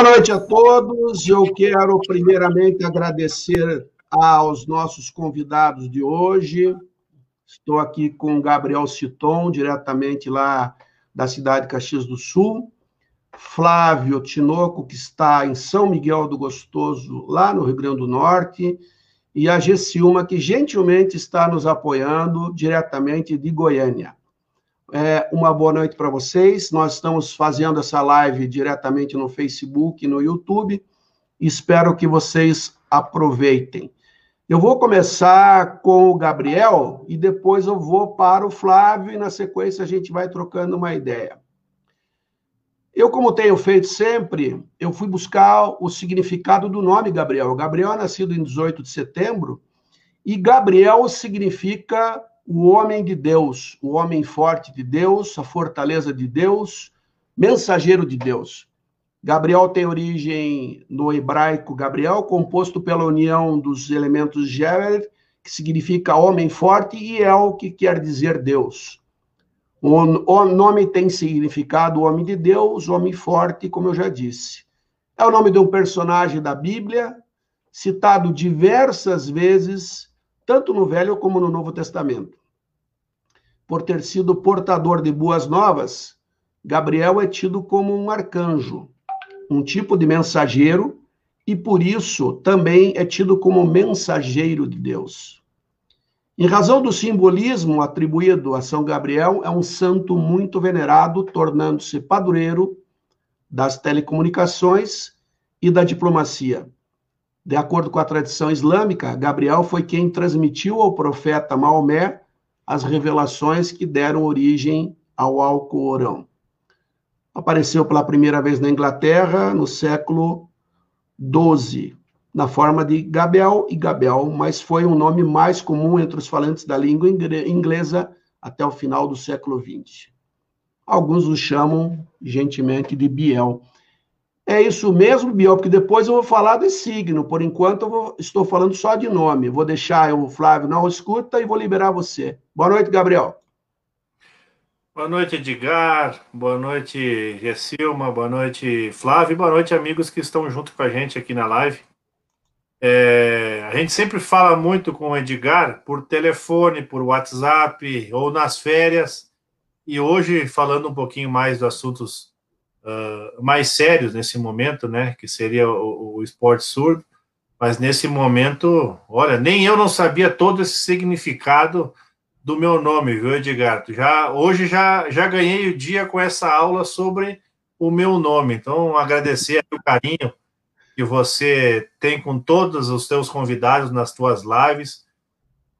Boa noite a todos. Eu quero primeiramente agradecer aos nossos convidados de hoje. Estou aqui com Gabriel Citon, diretamente lá da cidade de Caxias do Sul. Flávio Tinoco, que está em São Miguel do Gostoso, lá no Rio Grande do Norte. E a Gessilma, que gentilmente está nos apoiando diretamente de Goiânia. É, uma boa noite para vocês. Nós estamos fazendo essa live diretamente no Facebook e no YouTube. Espero que vocês aproveitem. Eu vou começar com o Gabriel e depois eu vou para o Flávio e na sequência a gente vai trocando uma ideia. Eu, como tenho feito sempre, eu fui buscar o significado do nome Gabriel. Gabriel é nascido em 18 de setembro e Gabriel significa o homem de Deus, o homem forte de Deus, a fortaleza de Deus, mensageiro de Deus. Gabriel tem origem no hebraico Gabriel, composto pela união dos elementos Geber, que significa homem forte, e El, que quer dizer Deus. O, nome tem significado homem de Deus, homem forte, como eu já disse. É o nome de um personagem da Bíblia, citado diversas vezes, tanto no Velho como no Novo Testamento por ter sido portador de boas novas, Gabriel é tido como um arcanjo, um tipo de mensageiro, e por isso também é tido como mensageiro de Deus. Em razão do simbolismo atribuído a São Gabriel, é um santo muito venerado, tornando-se padroeiro das telecomunicações e da diplomacia. De acordo com a tradição islâmica, Gabriel foi quem transmitiu ao profeta Maomé as revelações que deram origem ao Alcorão. Apareceu pela primeira vez na Inglaterra no século XII, na forma de Gabel e Gabel, mas foi um nome mais comum entre os falantes da língua inglesa até o final do século XX. Alguns o chamam gentilmente de Biel. É isso mesmo, Biel, porque depois eu vou falar de signo. Por enquanto, eu vou, estou falando só de nome. Vou deixar o Flávio na escuta e vou liberar você. Boa noite, Gabriel. Boa noite, Edgar. Boa noite, Gessilma. Boa noite, Flávio. Boa noite, amigos que estão junto com a gente aqui na live. É, a gente sempre fala muito com o Edgar por telefone, por WhatsApp ou nas férias. E hoje, falando um pouquinho mais dos assuntos uh, mais sérios nesse momento, né? Que seria o, o esporte surdo. Mas nesse momento, olha, nem eu não sabia todo esse significado do meu nome, viu, Edgar? Já, hoje já, já ganhei o dia com essa aula sobre o meu nome. Então, agradecer o carinho que você tem com todos os teus convidados nas tuas lives.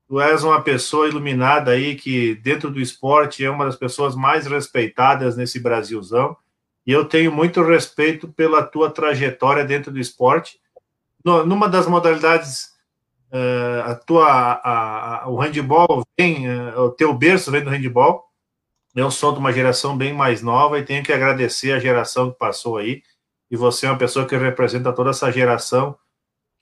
Tu és uma pessoa iluminada aí que, dentro do esporte, é uma das pessoas mais respeitadas nesse Brasilzão e eu tenho muito respeito pela tua trajetória dentro do esporte. No, numa das modalidades, uh, a tua, a, a, o handball vem, uh, o teu berço vem do handball. Eu sou de uma geração bem mais nova e tenho que agradecer a geração que passou aí. E você é uma pessoa que representa toda essa geração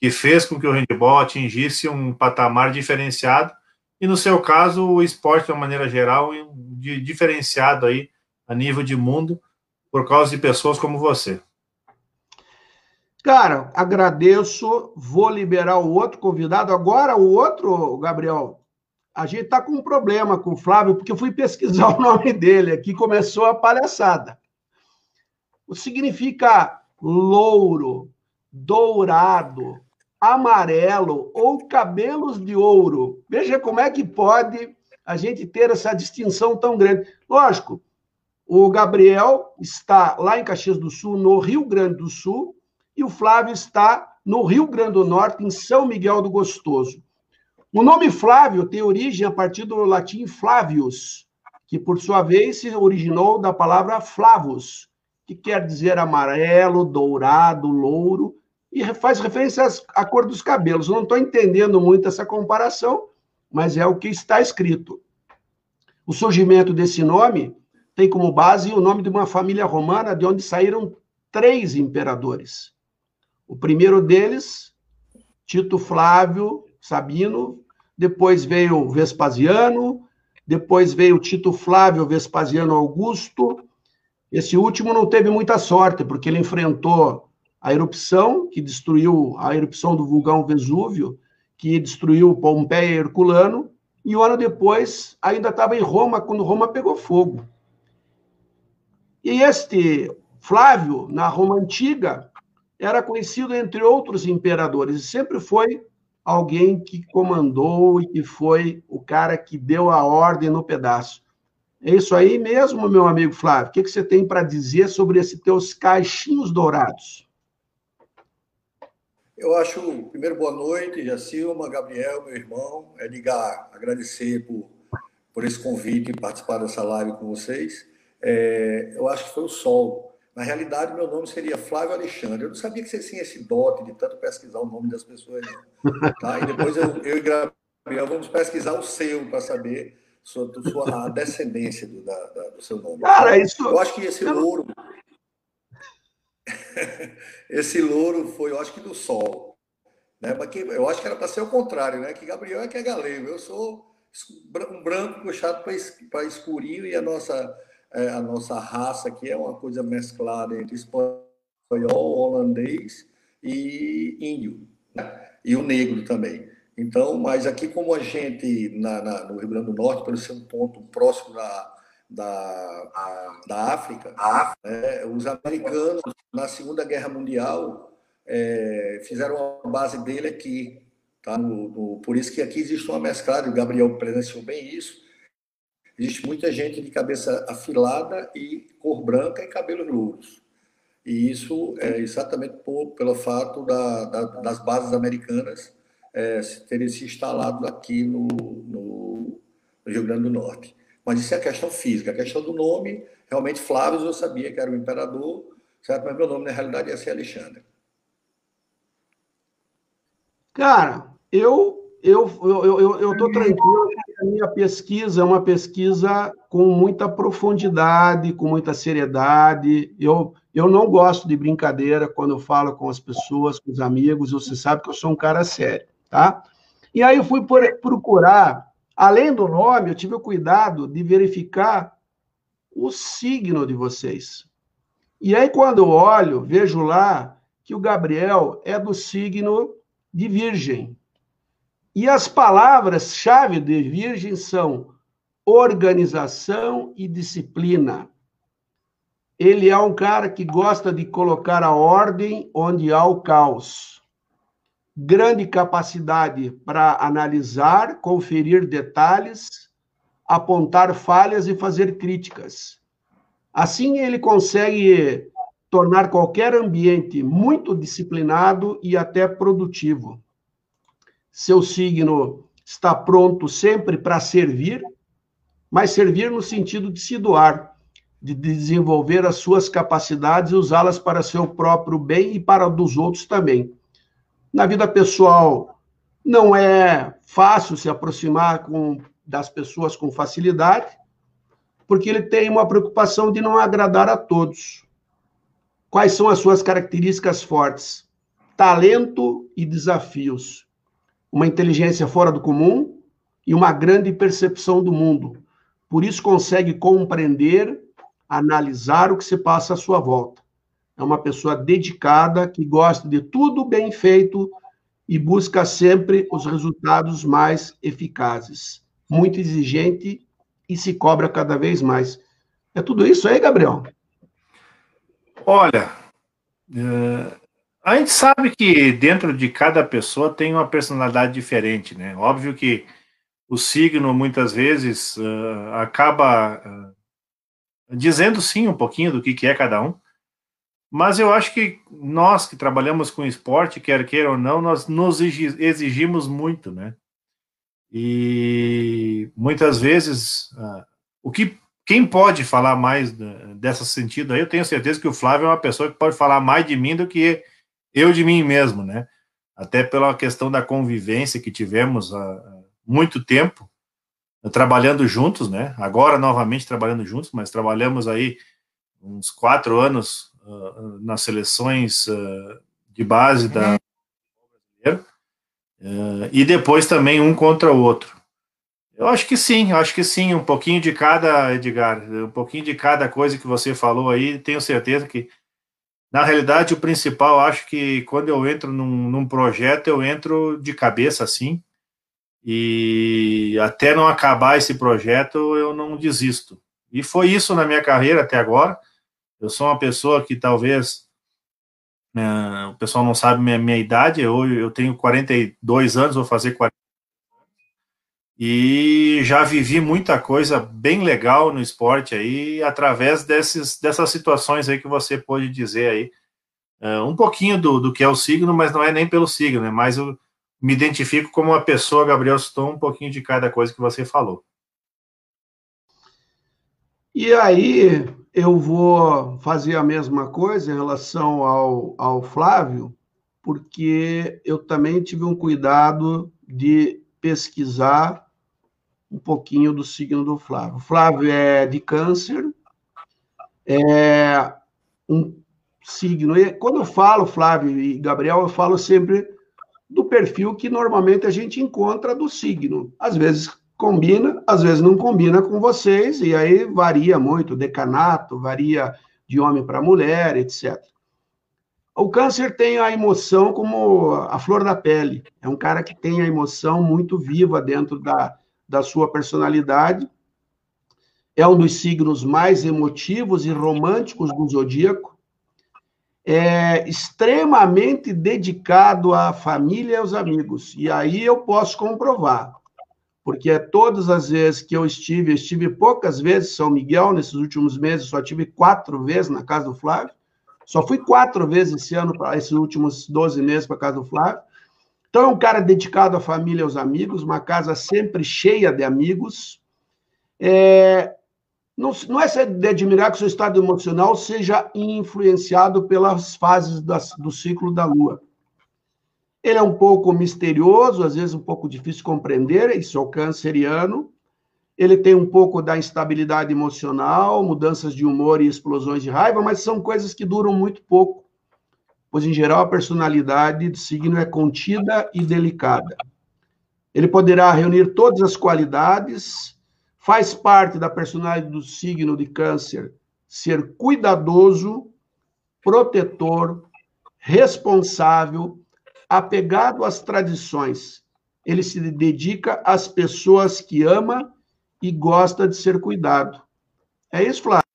que fez com que o handball atingisse um patamar diferenciado. E no seu caso, o esporte, de uma maneira geral, de, diferenciado aí a nível de mundo por causa de pessoas como você. Cara, agradeço. Vou liberar o outro convidado. Agora, o outro, Gabriel, a gente está com um problema com o Flávio, porque eu fui pesquisar o nome dele aqui, começou a palhaçada. O significa louro, dourado, amarelo ou cabelos de ouro. Veja como é que pode a gente ter essa distinção tão grande. Lógico, o Gabriel está lá em Caxias do Sul, no Rio Grande do Sul, e o Flávio está no Rio Grande do Norte, em São Miguel do Gostoso. O nome Flávio tem origem a partir do latim Flavius, que por sua vez se originou da palavra flavus, que quer dizer amarelo, dourado, louro, e faz referência à cor dos cabelos. Não estou entendendo muito essa comparação, mas é o que está escrito. O surgimento desse nome tem como base o nome de uma família romana de onde saíram três imperadores. O primeiro deles, Tito Flávio Sabino, depois veio Vespasiano, depois veio Tito Flávio Vespasiano Augusto. Esse último não teve muita sorte, porque ele enfrentou a erupção que destruiu a erupção do vulcão Vesúvio, que destruiu Pompeia e Herculano, e um ano depois ainda estava em Roma quando Roma pegou fogo. E este Flávio, na Roma antiga, era conhecido entre outros imperadores, e sempre foi alguém que comandou e que foi o cara que deu a ordem no pedaço. É isso aí mesmo, meu amigo Flávio? O que, você tem para dizer sobre esses teus caixinhos dourados? Eu acho, primeiro, boa noite, Jacilma, Gabriel, meu irmão, Edgar, agradecer por, por esse convite e participar dessa live com vocês. É, eu acho que foi o sol. Na realidade, meu nome seria Flávio Alexandre. Eu não sabia que você tinha esse dote de tanto pesquisar o nome das pessoas. Tá? E depois eu, eu e Gabriel vamos pesquisar o seu para saber sua, sua, a descendência do, da, da, do seu nome. Cara, isso. Eu acho que esse louro. esse louro foi, eu acho que do sol. Né? Mas que, eu acho que era para ser o contrário, né? Que Gabriel é que é galego. Eu sou um branco puxado para escurinho e a nossa, é, a nossa raça aqui é uma coisa mesclada entre espanhol, holandês e índio. Né? E o negro também. Então, mas aqui como a gente, na, na, no Rio Grande do Norte, por ser um ponto próximo da, da, da África, né, os americanos, na Segunda Guerra Mundial, é, fizeram a base dele aqui. Tá? No, no, por isso que aqui existe uma mesclada, o Gabriel presenciou bem isso, existe muita gente de cabeça afilada e cor branca e cabelos louros. E isso é exatamente por, pelo fato da, da, das bases americanas é, terem se instalado aqui no, no, no, Rio Grande do Norte. Mas isso é a questão física. A questão do nome, realmente, Flávio eu sabia que era o imperador, certo? mas meu nome, na realidade, ia ser Alexandre. Cara, eu eu eu, eu, eu tranquilo a minha pesquisa é uma pesquisa com muita profundidade, com muita seriedade. Eu, eu não gosto de brincadeira quando eu falo com as pessoas, com os amigos. Você sabe que eu sou um cara sério tá? E aí eu fui procurar, além do nome, eu tive o cuidado de verificar o signo de vocês. E aí, quando eu olho, vejo lá que o Gabriel é do signo de Virgem. E as palavras-chave de Virgem são organização e disciplina. Ele é um cara que gosta de colocar a ordem onde há o caos grande capacidade para analisar, conferir detalhes, apontar falhas e fazer críticas. Assim, ele consegue tornar qualquer ambiente muito disciplinado e até produtivo. Seu signo está pronto sempre para servir, mas servir no sentido de se doar, de desenvolver as suas capacidades e usá-las para seu próprio bem e para dos outros também. Na vida pessoal, não é fácil se aproximar com, das pessoas com facilidade, porque ele tem uma preocupação de não agradar a todos. Quais são as suas características fortes? Talento e desafios. Uma inteligência fora do comum e uma grande percepção do mundo. Por isso consegue compreender, analisar o que se passa à sua volta é uma pessoa dedicada, que gosta de tudo bem feito e busca sempre os resultados mais eficazes. Muito exigente e se cobra cada vez mais. É tudo isso aí, Gabriel? Olha, é, a gente sabe que dentro de cada pessoa tem uma personalidade diferente, né? Óbvio que o signo muitas vezes uh, acaba uh, dizendo sim um pouquinho do que, que é cada um, mas eu acho que nós que trabalhamos com esporte, quer queira ou não, nós nos exigimos muito, né? E muitas vezes, uh, o que quem pode falar mais dessa sentido aí, eu tenho certeza que o Flávio é uma pessoa que pode falar mais de mim do que eu de mim mesmo, né? Até pela questão da convivência que tivemos há muito tempo, trabalhando juntos, né? Agora novamente trabalhando juntos, mas trabalhamos aí uns quatro anos uh, nas seleções uh, de base da brasileira, uh, e depois também um contra o outro. Eu acho que sim, acho que sim, um pouquinho de cada, Edgar, um pouquinho de cada coisa que você falou aí, tenho certeza que Na realidade, o principal, acho que quando eu entro num, num projeto, eu entro de cabeça assim, e até não acabar esse projeto, eu não desisto. E foi isso na minha carreira até agora. Eu sou uma pessoa que talvez é, o pessoal não sabe minha, minha idade, eu, eu tenho 42 anos, vou fazer 40 e já vivi muita coisa bem legal no esporte aí, através desses, dessas situações aí que você pôde dizer aí. É, um pouquinho do, do que é o signo, mas não é nem pelo signo, é mais eu me identifico como uma pessoa, Gabriel Stone, um pouquinho de cada coisa que você falou. E aí, eu vou fazer a mesma coisa em relação ao, ao Flávio, porque eu também tive um cuidado de pesquisar um pouquinho do signo do Flávio. Flávio é de câncer, é um signo. E quando eu falo Flávio e Gabriel, eu falo sempre do perfil que normalmente a gente encontra do signo. Às vezes combina, às vezes não combina com vocês, e aí varia muito, decanato, varia de homem para mulher, etc. O câncer tem a emoção como a flor da pele. É um cara que tem a emoção muito viva dentro da, da sua personalidade. É um dos signos mais emotivos e românticos do zodíaco. É extremamente dedicado à família e aos amigos. E aí eu posso comprovar porque todas as vezes que eu estive, eu estive poucas vezes em São Miguel, nesses últimos meses, só tive quatro vezes na casa do Flávio, só fui quatro vezes esse ano, esses últimos 12 meses para a casa do Flávio. Então, é um cara dedicado à família e aos amigos, uma casa sempre cheia de amigos. É, não, não é de admirar que seu estado emocional seja influenciado pelas fases das, do ciclo da Lua. Ele é um pouco misterioso, às vezes um pouco difícil de compreender, isso é o canceriano. Ele tem um pouco da instabilidade emocional, mudanças de humor e explosões de raiva, mas são coisas que duram muito pouco, pois, em geral, a personalidade do signo é contida e delicada. Ele poderá reunir todas as qualidades, faz parte da personalidade do signo de Câncer ser cuidadoso, protetor, responsável, apegado às tradições. Ele se dedica às pessoas que ama e gosta de ser cuidado. É isso, Flávio?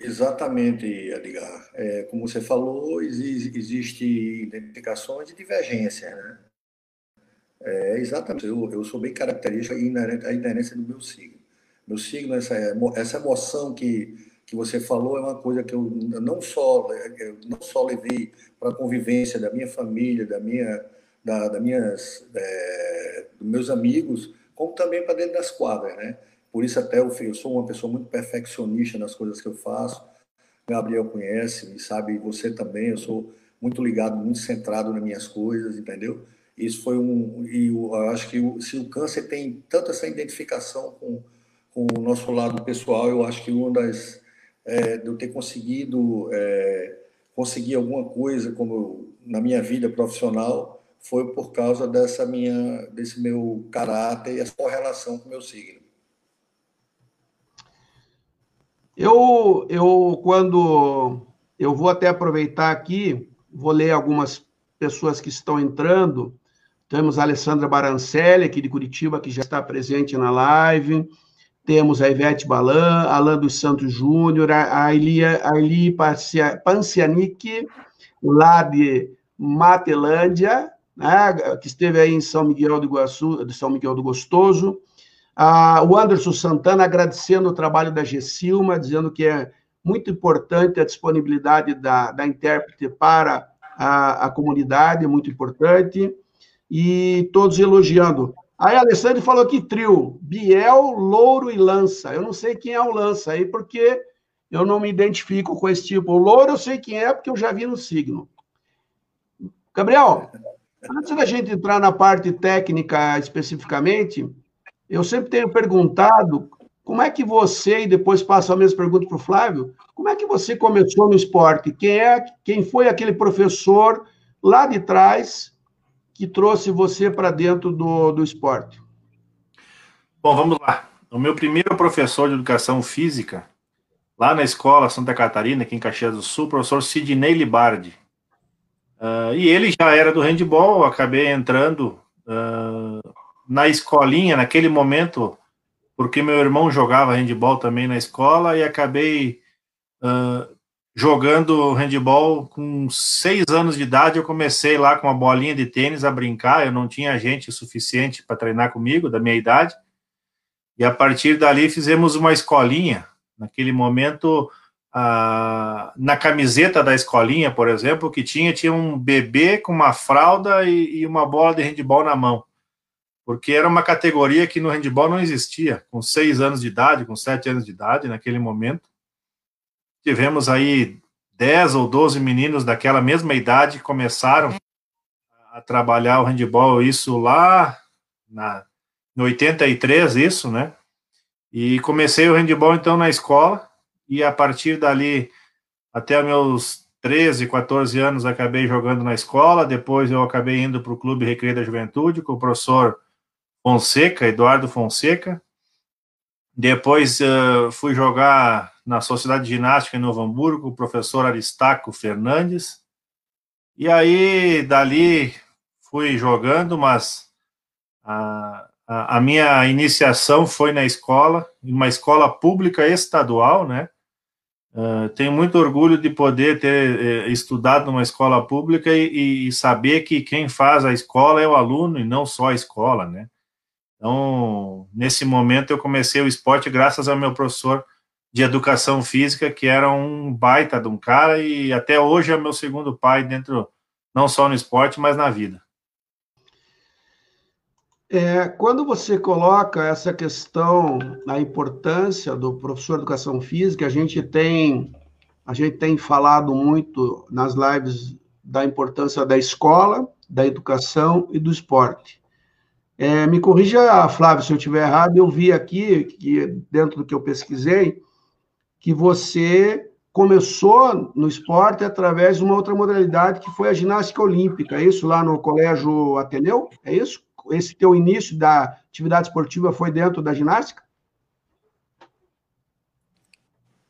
Exatamente, Edgar. É, como você falou, existe identificações de divergência, né? É, exatamente. Eu, eu sou bem característico e inerente, a inerência do meu signo. Meu signo, essa, essa emoção que que você falou é uma coisa que eu não só eu não só levei para a convivência da minha família, da minha, da, da minhas, é, dos meus amigos, como também para dentro das quadras, né? Por isso até eu, eu sou uma pessoa muito perfeccionista nas coisas que eu faço. Gabriel conhece, e sabe, você também. Eu sou muito ligado, muito centrado nas minhas coisas, entendeu? Isso foi um e eu acho que o, se o câncer tem tanto essa identificação com, com o nosso lado pessoal, eu acho que uma das é, de eu ter conseguido é, conseguir alguma coisa como na minha vida profissional foi por causa dessa minha desse meu caráter e essa correlação com o meu signo. Eu, eu quando eu vou até aproveitar aqui, vou ler algumas pessoas que estão entrando. Temos a Alessandra Barancelli, aqui de Curitiba, que já está presente na live temos a Ivete Balan, Alain dos Santos Júnior, a Eli, a Eli Pancianic, lá de Matelândia, né, que esteve aí em São Miguel do Iguaçu, de São Miguel do Gostoso, ah, o Anderson Santana agradecendo o trabalho da Gessilma, dizendo que é muito importante a disponibilidade da, da intérprete para a, a comunidade, é muito importante, e todos elogiando Aí a Alessandro falou aqui trio, Biel, Louro e Lança. Eu não sei quem é o Lança aí, porque eu não me identifico com esse tipo. O Louro eu sei quem é, porque eu já vi no signo. Gabriel, antes da gente entrar na parte técnica especificamente, eu sempre tenho perguntado como é que você, e depois passo a mesma pergunta para o Flávio, como é que você começou no esporte? Quem é, quem foi aquele professor lá de trás que trouxe você para dentro do, do esporte? Bom, vamos lá. O meu primeiro professor de educação física lá na escola Santa Catarina, aqui em Caxias do Sul, o professor Sidney Libardi. Uh, e ele já era do handball, acabei entrando uh, na escolinha naquele momento, porque meu irmão jogava handball também na escola e acabei uh, jogando handball com seis anos de idade. Eu comecei lá com uma bolinha de tênis a brincar, eu não tinha gente suficiente para treinar comigo, da minha idade. E a partir dali fizemos uma escolinha. Naquele momento, na camiseta da escolinha, por exemplo, que tinha, tinha um bebê com uma fralda e, e, uma bola de handball na mão. Porque era uma categoria que no handball não existia, com seis anos de idade, com sete anos de idade, naquele momento. Tivemos aí dez ou doze meninos daquela mesma idade que começaram a trabalhar o handball, isso lá na, em 83, isso, né? E comecei o handball então na escola, e a partir dali, até meus 13, 14 anos, acabei jogando na escola. Depois eu acabei indo para o Clube Recreio da Juventude com o professor Fonseca, Eduardo Fonseca. Depois uh, fui jogar na Sociedade de Ginástica em Novo Hamburgo o professor Aristaco Fernandes. E aí, dali, fui jogando, mas a, a, a minha iniciação foi na escola, em uma escola pública estadual, né? Uh, tenho muito orgulho de poder ter eh, estudado numa escola pública e, e, saber que quem faz a escola é o aluno e não só a escola, né? Então, nesse momento, eu comecei o esporte graças ao meu professor de educação física, que era um baita de um cara e até hoje é meu segundo pai dentro, não só no esporte, mas na vida. É, quando você coloca essa questão, a importância do professor de educação física, a gente tem a gente tem falado muito nas lives da importância da escola, da educação e do esporte. É, me corrija, Flávio, se eu estiver errado, eu vi aqui, que dentro do que eu pesquisei, que você começou no esporte através de uma outra modalidade que foi a ginástica olímpica, é isso? Lá no Colégio Ateneu? É isso? esse teu início da atividade esportiva foi dentro da ginástica?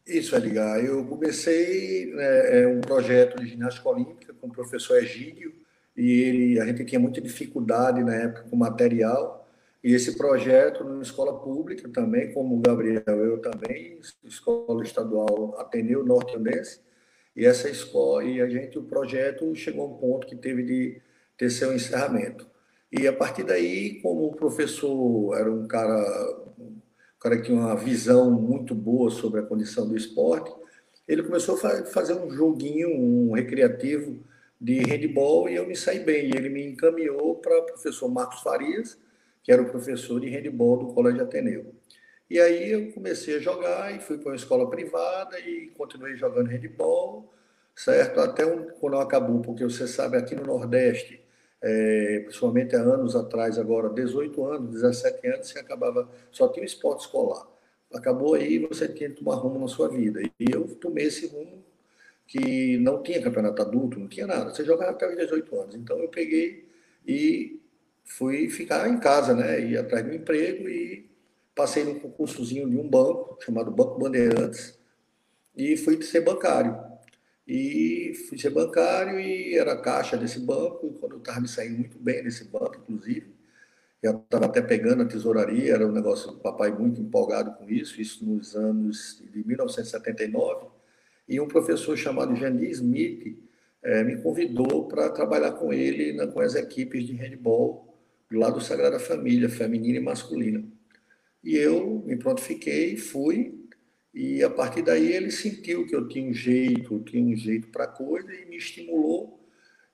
Isso, Edgar. Eu comecei né, é, um projeto de ginástica olímpica com o professor Egídio, e ele, a gente tinha muita dificuldade na época com material, e esse projeto na escola pública também, como o Gabriel, eu também, escola estadual Ateneu Norte Andense, e essa escola, e a gente, o projeto chegou a um ponto que teve de ter seu encerramento. E a partir daí, como o professor era um cara, um cara que tinha uma visão muito boa sobre a condição do esporte, ele começou a fazer um joguinho, um recreativo de handball e eu me saí bem. E ele me encaminhou para o professor Marcos Farias, que era o professor de handball do Colégio Ateneu. E aí eu comecei a jogar e fui para uma escola privada e continuei jogando handball, certo? Até um, quando acabou, porque você sabe, aqui no Nordeste, é, principalmente há anos atrás, agora 18 anos, 17 anos, você acabava, só tinha o esporte escolar. Acabou aí, você tinha que tomar rumo na sua vida. E eu tomei esse rumo que não tinha campeonato adulto, não tinha nada. Você jogava até os 18 anos. Então eu peguei e fui ficar em casa, né? Ir atrás do emprego e passei num concursozinho de um banco, chamado Banco Bandeirantes, e fui ser bancário. E fui ser bancário e era caixa desse banco. E quando eu estava me saindo muito bem nesse banco, inclusive, já estava até pegando a tesouraria, era um negócio do papai muito empolgado com isso, isso nos anos de 1979. E um professor chamado Jani Smith é, me convidou para trabalhar com ele na, com as equipes de handball lá do Sagrada Família, feminina e masculina. E eu me prontifiquei, fui, e a partir daí ele sentiu que eu tinha um jeito, tinha um jeito para coisa e me estimulou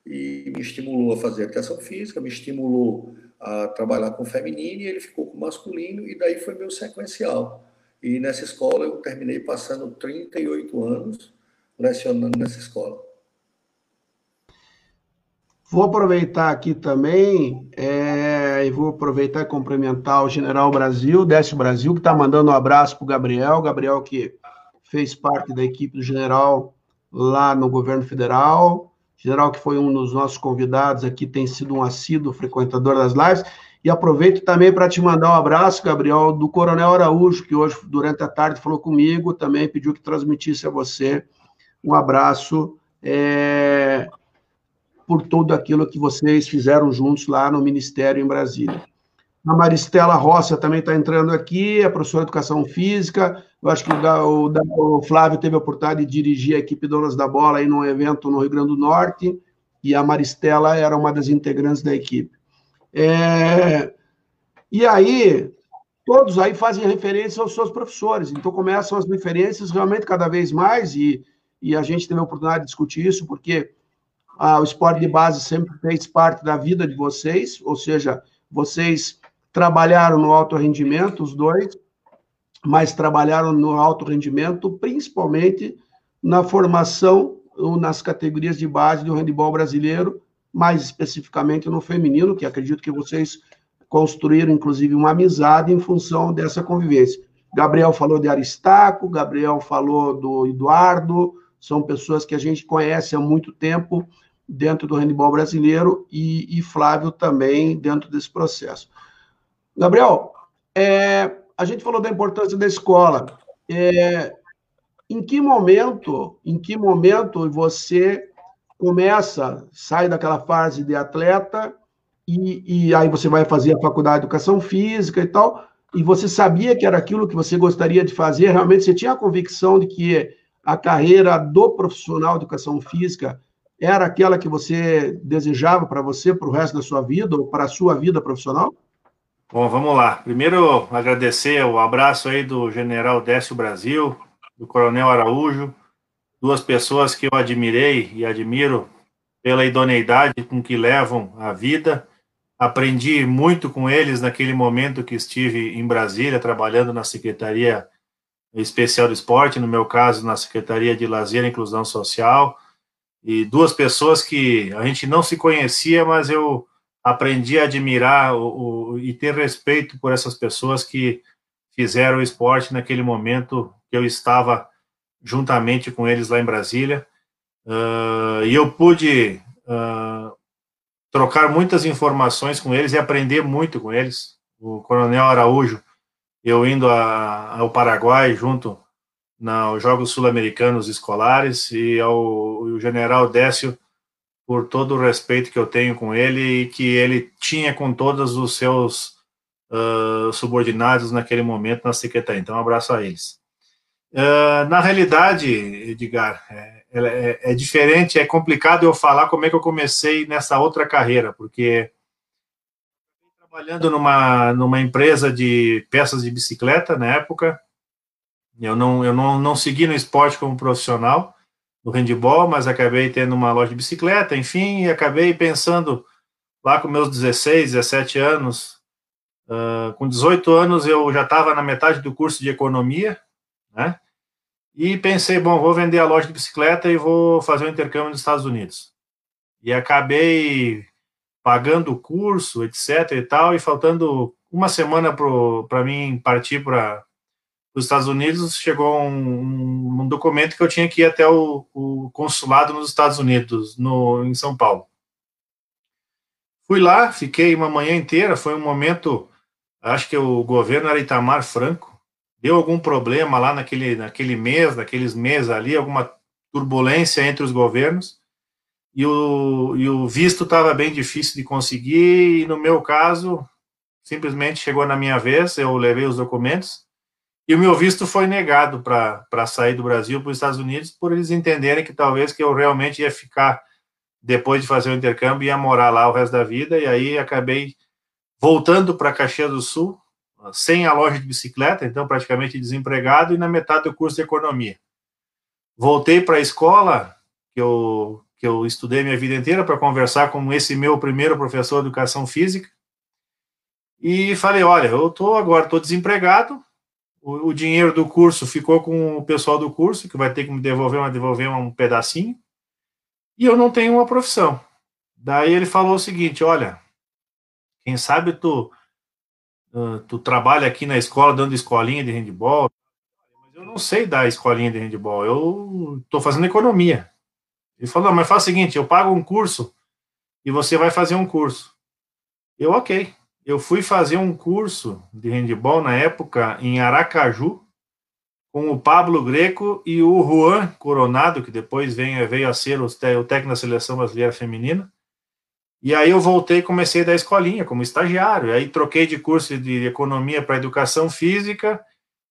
e me estimulou a fazer educação física, me estimulou a trabalhar com feminino e ele ficou com masculino e daí foi meu sequencial. E nessa escola eu terminei passando 38 anos lecionando nessa escola. Vou aproveitar aqui também é, e vou aproveitar e cumprimentar o General Brasil, Décio Brasil, que está mandando um abraço para o Gabriel. Gabriel que fez parte da equipe do General lá no governo federal. General que foi um dos nossos convidados aqui, tem sido um assíduo frequentador das lives. E aproveito também para te mandar um abraço, Gabriel, do Coronel Araújo, que hoje, durante a tarde, falou comigo, também pediu que transmitisse a você um abraço é, por tudo aquilo que vocês fizeram juntos lá no Ministério em Brasília. A Maristela Roça também está entrando aqui, é professora de Educação Física. Eu acho que o, o, o, Flávio teve a oportunidade de dirigir a equipe Donas da Bola em um evento no Rio Grande do Norte, e a Maristela era uma das integrantes da equipe. É, e aí, todos aí fazem referência aos seus professores, então começam as referências realmente cada vez mais, e, e a gente teve a oportunidade de discutir isso, porque ah, o esporte de base sempre fez parte da vida de vocês, ou seja, vocês trabalharam no alto rendimento, os dois, mas trabalharam no alto rendimento, principalmente na formação ou nas categorias de base do handebol brasileiro, mais especificamente no feminino, que acredito que vocês construíram, inclusive, uma amizade em função dessa convivência. Gabriel falou de Aristaco, Gabriel falou do Eduardo, são pessoas que a gente conhece há muito tempo dentro do handebol brasileiro e, e Flávio também dentro desse processo. Gabriel, é, a gente falou da importância da escola. É, em que momento, em que momento você começa, sai daquela fase de atleta e, e aí você vai fazer a faculdade de educação física e tal, e você sabia que era aquilo que você gostaria de fazer, realmente você tinha a convicção de que a carreira do profissional de educação física era aquela que você desejava para você, para o resto da sua vida, ou para a sua vida profissional? Bom, vamos lá. Primeiro, agradecer o abraço aí do General Décio Brasil, do Coronel Araújo, duas pessoas que eu admirei e admiro pela idoneidade com que levam a vida. Aprendi muito com eles naquele momento que estive em Brasília, trabalhando na Secretaria Especial do Esporte, no meu caso, na Secretaria de Lazer e Inclusão Social. E duas pessoas que a gente não se conhecia, mas eu aprendi a admirar o, o, e ter respeito por essas pessoas que fizeram o esporte naquele momento que eu estava juntamente com eles lá em Brasília. Uh, e eu pude uh, trocar muitas informações com eles e aprender muito com eles. O Coronel Araújo, eu indo a, ao Paraguai junto nos Jogos Sul-Americanos Escolares e ao o General Décio por todo o respeito que eu tenho com ele e que ele tinha com todos os seus uh, subordinados naquele momento na secretaria. Então, um abraço a eles. Uh, na realidade, Edgar, é, é, é, diferente, é complicado eu falar como é que eu comecei nessa outra carreira, porque trabalhando numa, numa empresa de peças de bicicleta na época, eu não, eu não, não segui no esporte como profissional, no handball, mas acabei tendo uma loja de bicicleta, enfim, e acabei pensando lá com meus 16, 17 anos, uh, com 18 anos eu já estava na metade do curso de economia, né? E pensei, bom, vou vender a loja de bicicleta e vou fazer um intercâmbio nos Estados Unidos. E acabei pagando o curso, etc e tal, e faltando uma semana para mim partir para os Estados Unidos, chegou um, um, documento que eu tinha que ir até o, o consulado nos Estados Unidos, no, em São Paulo. Fui lá, fiquei uma manhã inteira, foi um momento, acho que o governo era Itamar Franco, deu algum problema lá naquele, naquele mês, naqueles meses ali, alguma turbulência entre os governos, e o, e o visto estava bem difícil de conseguir, e no meu caso, simplesmente chegou na minha vez, eu levei os documentos, e o meu visto foi negado para sair do Brasil para os Estados Unidos, por eles entenderem que talvez que eu realmente ia ficar, depois de fazer o intercâmbio, ia morar lá o resto da vida, e aí acabei voltando para Caxias do Sul, sem a loja de bicicleta, então praticamente desempregado, e na metade do curso de economia. Voltei para a escola, que eu, que eu estudei minha vida inteira, para conversar com esse meu primeiro professor de educação física, e falei: olha, eu estou agora, estou desempregado, o, o, dinheiro do curso ficou com o pessoal do curso, que vai ter que me devolver, uma, devolver um pedacinho, e eu não tenho uma profissão. Daí ele falou o seguinte: olha, quem sabe tu uh, tu trabalha aqui na escola dando escolinha de handball, mas eu não sei dar escolinha de handball, eu estou fazendo economia. Ele falou, mas faz o seguinte, eu pago um curso e você vai fazer um curso. Eu, ok. eu fui fazer um curso de handball na época em Aracaju, com o Pablo Greco e o Juan Coronado, que depois veio, veio a ser o técnico da seleção brasileira feminina. E aí eu voltei e comecei da escolinha como estagiário. Aí troquei de curso de economia para educação física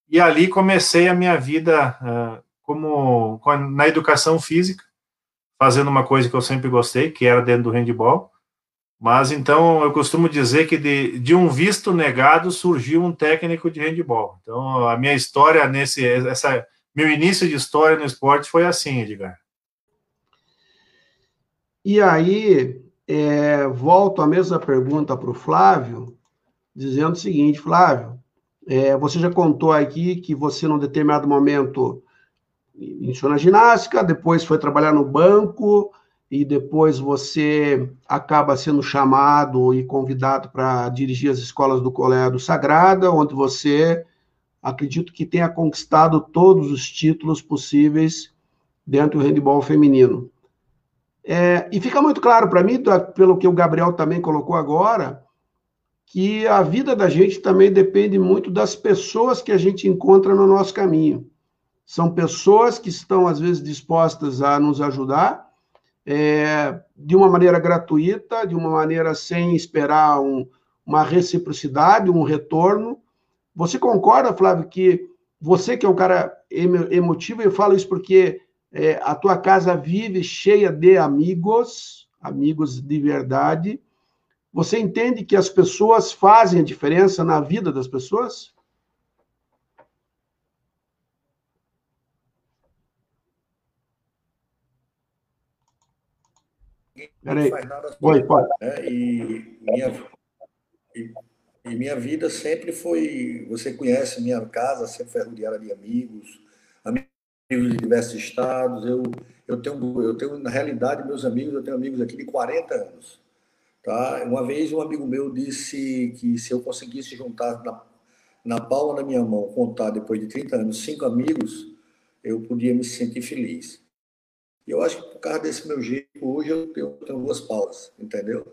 e ali comecei a minha vida uh, como na educação física, fazendo uma coisa que eu sempre gostei, que era dentro do handball. Mas então eu costumo dizer que de, de um visto negado surgiu um técnico de handball. Então a minha história nesse, essa meu início de história no esporte foi assim, Edgar. E aí é, volto a mesma pergunta para o Flávio, dizendo o seguinte, Flávio, é, você já contou aqui que você, num determinado momento, iniciou na ginástica, depois foi trabalhar no banco, e depois você acaba sendo chamado e convidado para dirigir as escolas do Colégio Sagrada, onde você acredito que tenha conquistado todos os títulos possíveis dentro do handebol feminino. É, e fica muito claro para mim, pelo que o Gabriel também colocou agora, que a vida da gente também depende muito das pessoas que a gente encontra no nosso caminho. São pessoas que estão, às vezes, dispostas a nos ajudar, é, de uma maneira gratuita, de uma maneira sem esperar um, uma reciprocidade, um retorno. Você concorda, Flávio, que você que é um cara emotivo, eu falo isso porque é, a tua casa vive cheia de amigos, amigos de verdade. Você entende que as pessoas fazem a diferença na vida das pessoas? Peraí. Oi, pode. Né? E, minha, e, e, minha vida sempre foi. Você conhece minha casa, sempre foi rodeada de amigos, amigos de diversos estados. Eu, eu, tenho, eu tenho, na realidade, meus amigos, eu tenho amigos aqui de 40 anos. Tá? Uma vez um amigo meu disse que se eu conseguisse juntar na, na palma da minha mão, contar depois de 30 anos, cinco amigos, eu podia me sentir feliz. E eu acho que por causa desse meu jeito, hoje eu tenho, eu tenho duas pausas, entendeu?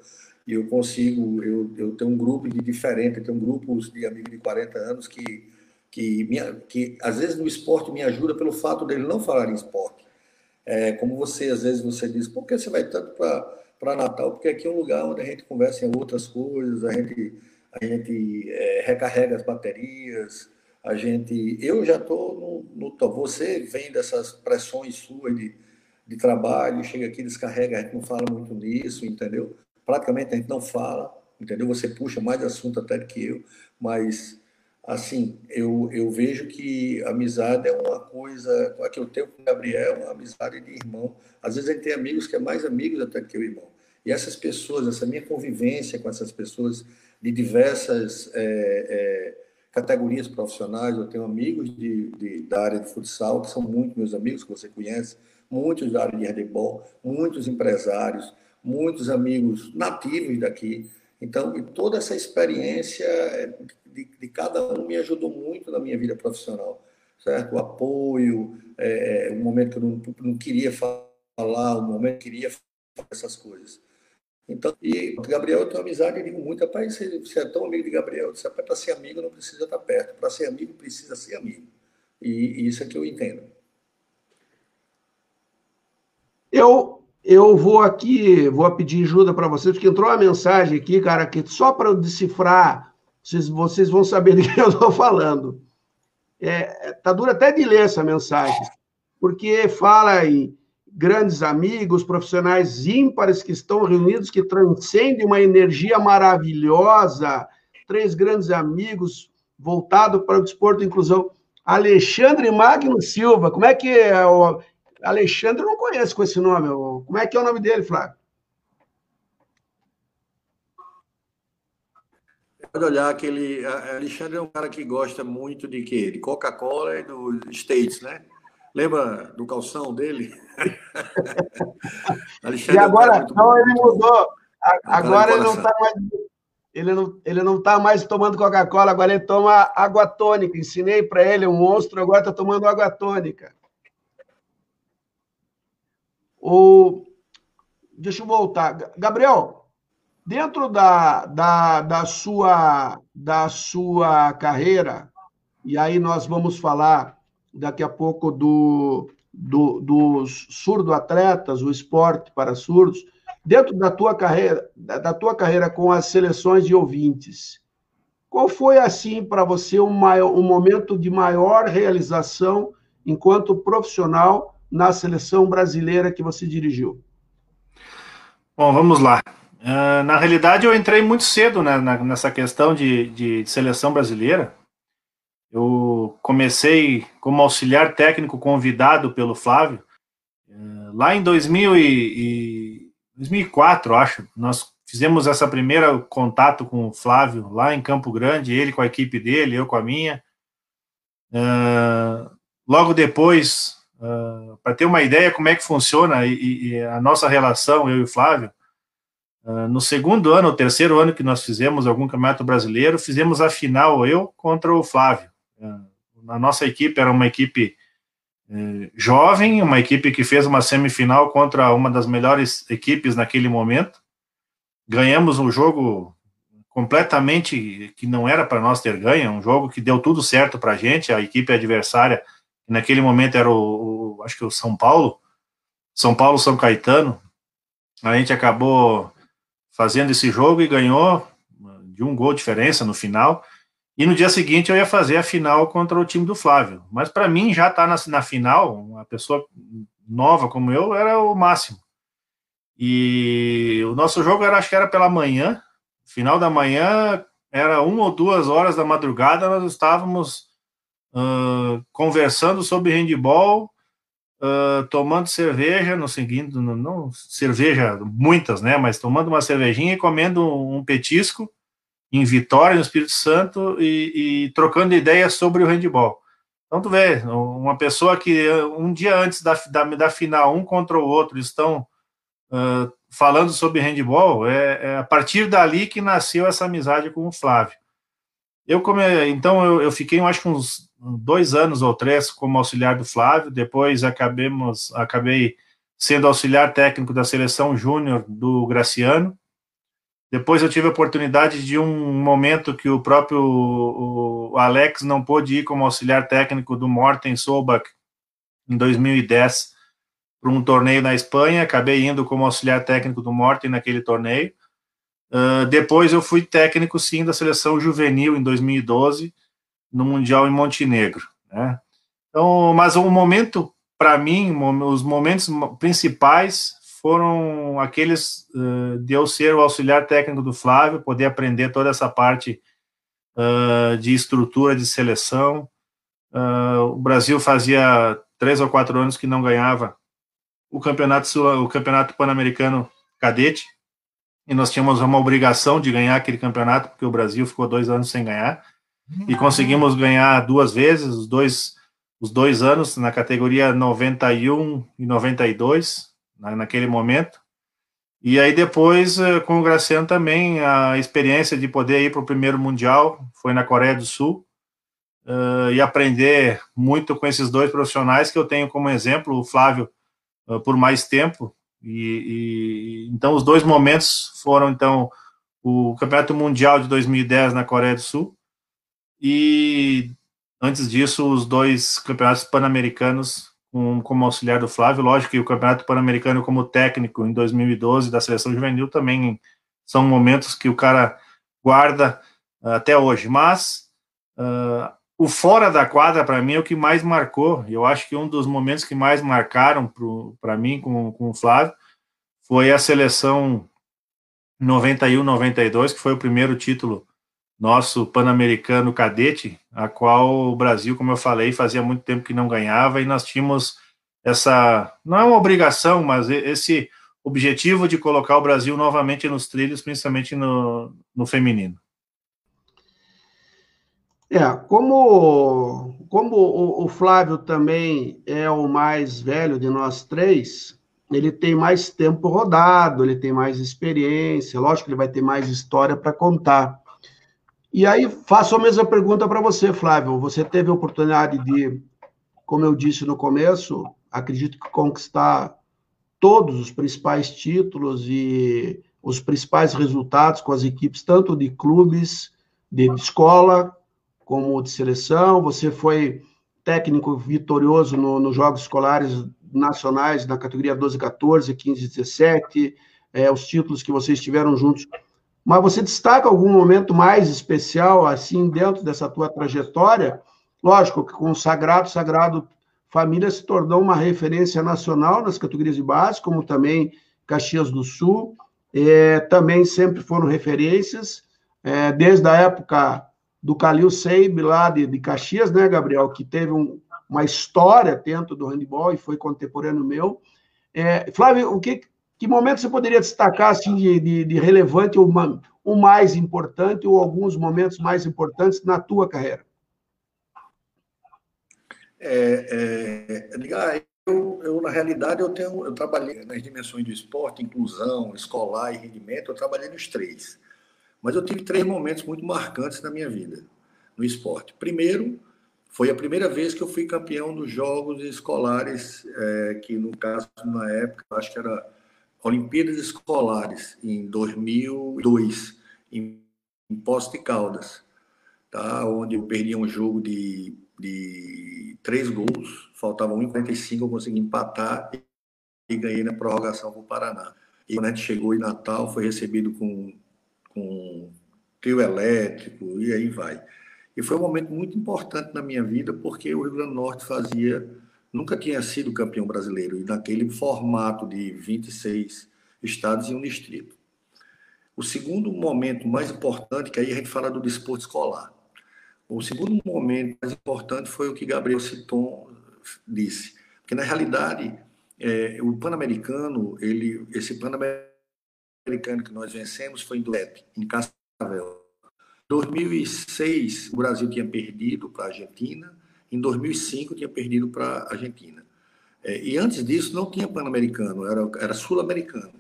E eu consigo, eu, eu tenho um grupo de diferente, eu tenho grupos de amigos de 40 anos que, que, minha, que às vezes no esporte me ajuda pelo fato dele não falar em esporte. É, como você, às vezes você diz, por que você vai tanto para Natal? Porque aqui é um lugar onde a gente conversa em outras coisas, a gente, a gente é, recarrega as baterias, a gente... Eu já estou no, no... Você vem dessas pressões suas de de trabalho, chega aqui, descarrega, a gente não fala muito nisso, entendeu? Praticamente a gente não fala, entendeu? Você puxa mais assunto até do que eu, mas, assim, eu, eu vejo que amizade é uma coisa, a que eu tenho com o Gabriel, é uma amizade de irmão. Às vezes gente tem amigos que é mais amigos até que o irmão. E essas pessoas, essa minha convivência com essas pessoas de diversas é, é, categorias profissionais, eu tenho amigos de, de, da área de futsal, que são muito meus amigos, que você conhece, muitos da área de handebol, muitos empresários, muitos amigos nativos daqui. Então, toda essa experiência de, de, cada um me ajudou muito na minha vida profissional, certo? O apoio, é, momento que eu não, não queria falar, um momento que eu queria falar essas coisas. Então, e Gabriel, eu tenho amizade, eu digo muito, rapaz, você, é tão amigo de Gabriel, você para ser amigo não precisa estar perto, para ser amigo precisa ser amigo. E, e isso é que eu entendo. Eu, eu vou aqui, vou pedir ajuda para vocês, porque entrou uma mensagem aqui, cara, que só para eu decifrar, vocês, vocês vão saber de quem eu estou falando. É, tá duro até de ler essa mensagem, porque fala em grandes amigos, profissionais ímpares que estão reunidos, que transcendem uma energia maravilhosa, três grandes amigos voltado para o desporto de inclusão. Alexandre Magno Silva, como é que é Alexandre eu não conheço com esse nome. Como é que é o nome dele, Flávio? Pode olhar que ele. Alexandre é um cara que gosta muito de quê? De Coca-Cola e dos States, né? Lembra do calção dele? E agora, é um então, ele mudou. Agora ele não está mais. Ele não, ele não tá mais tomando Coca-Cola, agora ele toma água tônica. Ensinei para ele, um monstro, agora está tomando água tônica. O... Deixa eu voltar. Gabriel, Dentro da, da, da, sua, da sua carreira, e aí nós vamos falar daqui a pouco do, do, dos surdo-atletas, o esporte para surdos, dentro da tua carreira, da tua carreira com as seleções de ouvintes, qual foi, assim, para você um, maior, um momento de maior realização enquanto profissional na seleção brasileira que você dirigiu? Bom, vamos lá. Uh, na realidade, eu entrei muito cedo né, na, nessa questão de, de, seleção brasileira. Eu comecei como auxiliar técnico convidado pelo Flávio. Uh, lá em 2000 e, e 2004, acho, nós fizemos essa primeira contato com o Flávio lá em Campo Grande, ele com a equipe dele, eu com a minha. Uh, logo depois, para ter uma ideia como é que funciona e, e a nossa relação, eu e o Flávio, Uh, no segundo ano, ou terceiro ano que nós fizemos algum campeonato brasileiro, fizemos a final eu contra o Flávio. Uh, a nossa equipe era uma equipe uh, jovem, uma equipe que fez uma semifinal contra uma das melhores equipes naquele momento. Ganhamos um jogo completamente que não era para nós ter ganho, um jogo que deu tudo certo para a gente. A equipe adversária, naquele momento era o, o acho que o São Paulo, São Paulo São Caetano. A gente acabou fazendo esse jogo e ganhou de um gol de diferença no final. E no dia seguinte eu ia fazer a final contra o time do Flávio. Mas para mim, já tá na, na final, uma pessoa nova como eu, era o máximo. E o nosso jogo era, acho que era pela manhã, final da manhã, era uma ou duas horas da madrugada, nós estávamos uh, conversando sobre handball uh, tomando cerveja, no seguinte, não, não, cerveja, muitas, né, mas tomando uma cervejinha e comendo um petisco em Vitória, no Espírito Santo, e, e trocando ideias sobre o handball. Então, tu vê, uma pessoa que um dia antes da, da, da final, um contra o outro, estão uh, falando sobre handball, é, é, a partir dali que nasceu essa amizade com o Flávio. Eu, come, então, eu, eu fiquei, eu acho que uns dois anos ou três como auxiliar do Flávio, depois acabemos, acabei sendo auxiliar técnico da seleção júnior do Graciano. Depois eu tive a oportunidade de um momento que o próprio o Alex não pôde ir como auxiliar técnico do Morten Solbach em 2010 para um torneio na Espanha. Acabei indo como auxiliar técnico do Morten naquele torneio. Uh, depois eu fui técnico, sim, da seleção juvenil em 2012 no Mundial em Montenegro. Né? Então, mas o momento, para mim, os momentos principais foram aqueles uh, de eu ser o auxiliar técnico do Flávio, poder aprender toda essa parte uh, de estrutura de seleção. O Brasil fazia três ou quatro anos que não ganhava o campeonato o campeonato pan-americano cadete e nós tínhamos uma obrigação de ganhar aquele campeonato porque o Brasil ficou dois anos sem ganhar e conseguimos ganhar duas vezes, os dois, os dois anos, na categoria 91 e 92, na, naquele momento. E aí depois, eh, com o Graciano também, a experiência de poder ir para o primeiro Mundial, foi na Coreia do Sul, uh, e aprender muito com esses dois profissionais que eu tenho como exemplo, o Flávio, uh, por mais tempo, e, e, então os dois momentos foram, então, o Campeonato Mundial de 2010 na Coreia do Sul, e antes disso, os dois campeonatos pan-americanos um, como auxiliar do Flávio. Lógico que o campeonato pan-americano como técnico em 2012 da seleção juvenil também são momentos que o cara guarda uh, até hoje. Mas uh, o fora da quadra, para mim, é o que mais marcou. Eu acho que um dos momentos que mais marcaram para mim com, com o Flávio foi a seleção 91-92, que foi o primeiro título nosso Pan-Americano Cadete, a qual o Brasil, como eu falei, fazia muito tempo que não ganhava, e nós tínhamos essa, não é uma obrigação, mas esse objetivo de colocar o Brasil novamente nos trilhos, principalmente no, no feminino. É, como, como o, o Flávio também é o mais velho de nós três, ele tem mais tempo rodado, ele tem mais experiência, lógico que ele vai ter mais história para contar. E aí faço a mesma pergunta para você, Flávio. Você teve a oportunidade de, como eu disse no começo, acredito que conquistar todos os principais títulos e os principais resultados com as equipes, tanto de clubes, de escola, como de seleção. Você foi técnico vitorioso nos no Jogos Escolares Nacionais na categoria 12, 14, 15, 17, é, os títulos que vocês tiveram juntos. Mas você destaca algum momento mais especial, assim, dentro dessa tua trajetória? Lógico que com o Sagrado, Sagrado Família se tornou uma referência nacional nas categorias de base, como também Caxias do Sul, é, também sempre foram referências, é, desde a época do Calil Seib, lá de, de, Caxias, né, Gabriel, que teve um, uma história dentro do handball e foi contemporâneo meu. É, Flávio, o que, que momento você poderia destacar assim, de, de, de relevante, ou o mais importante, ou alguns momentos mais importantes na tua carreira? É, é, eu, eu, na realidade, eu, tenho, eu trabalhei nas dimensões do esporte, inclusão, escolar e rendimento, eu trabalhei nos três. Mas eu tive três momentos muito marcantes na minha vida no esporte. Primeiro, foi a primeira vez que eu fui campeão dos Jogos Escolares, é, que no caso, na época, acho que era Olimpíadas Escolares, em 2002, em, em Poço de Caldas, tá? onde eu perdi um jogo de de três gols, faltava 1,45, eu consegui empatar e ganhei na prorrogação com o Paraná. E quando a gente chegou em Natal, foi recebido com, com trio elétrico e aí vai. E foi um momento muito importante na minha vida, porque o Rio Grande do Norte fazia, nunca tinha sido campeão brasileiro, e naquele formato de 26 estados e um distrito. O segundo momento mais importante, que aí a gente fala do desporto escolar. O segundo momento mais importante foi o que Gabriel Citon disse, porque na realidade é, o Pan-Americano, ele, esse Pan-Americano que nós vencemos foi em Duete, em Cascavel. Em 2006 o Brasil tinha perdido para a Argentina, em 2005 tinha perdido para a Argentina. É, e antes disso não tinha Pan-Americano, era, era Sul-Americano,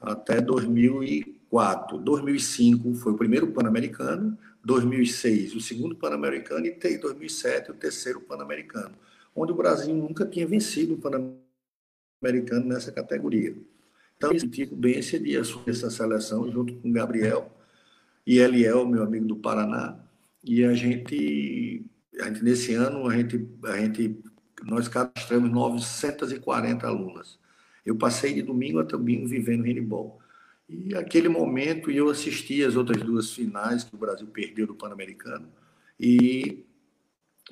até 2004. 2005 foi o primeiro Pan-Americano, 2006 o segundo Pan-Americano e 2007 o terceiro Pan-Americano, onde o Brasil nunca tinha vencido o Pan-Americano nessa categoria. Então, eu senti bem esse dia essa seleção junto com Gabriel e Eliel, meu amigo do Paraná, e a gente, a gente nesse ano a gente, a gente nós cadastramos 940 alunas. Eu passei de domingo a domingo vivendo handball. E aquele momento eu assisti as outras duas finais que o Brasil perdeu do Pan-Americano e,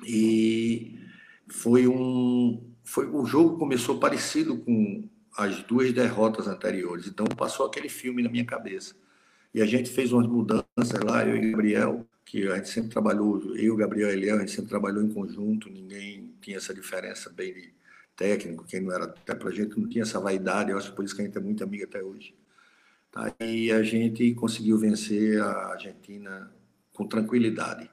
e foi um foi o jogo começou parecido com as duas derrotas anteriores. Então passou aquele filme na minha cabeça. E a gente fez umas mudanças lá, eu e Gabriel, que a gente sempre trabalhou, eu, Gabriel e Eliel, a gente sempre trabalhou em conjunto, ninguém tinha essa diferença bem de técnico, quem não era, até pra gente não tinha essa vaidade, eu acho que por isso que a gente é muito amigo até hoje. Tá? E a gente conseguiu vencer a Argentina com tranquilidade.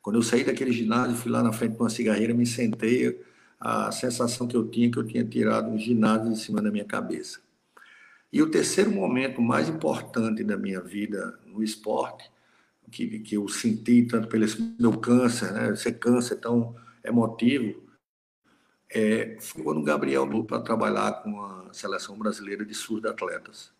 Quando eu saí daquele ginásio, fui lá na frente de uma cigarreira, me sentei, a sensação que eu tinha que eu tinha tirado um ginásio em cima da minha cabeça. E o terceiro momento mais importante da minha vida no esporte, que, que eu senti tanto pelo meu câncer, né, ser câncer tão emotivo, é, foi quando o Gabriel veio para trabalhar com a seleção brasileira de surdo-atletas.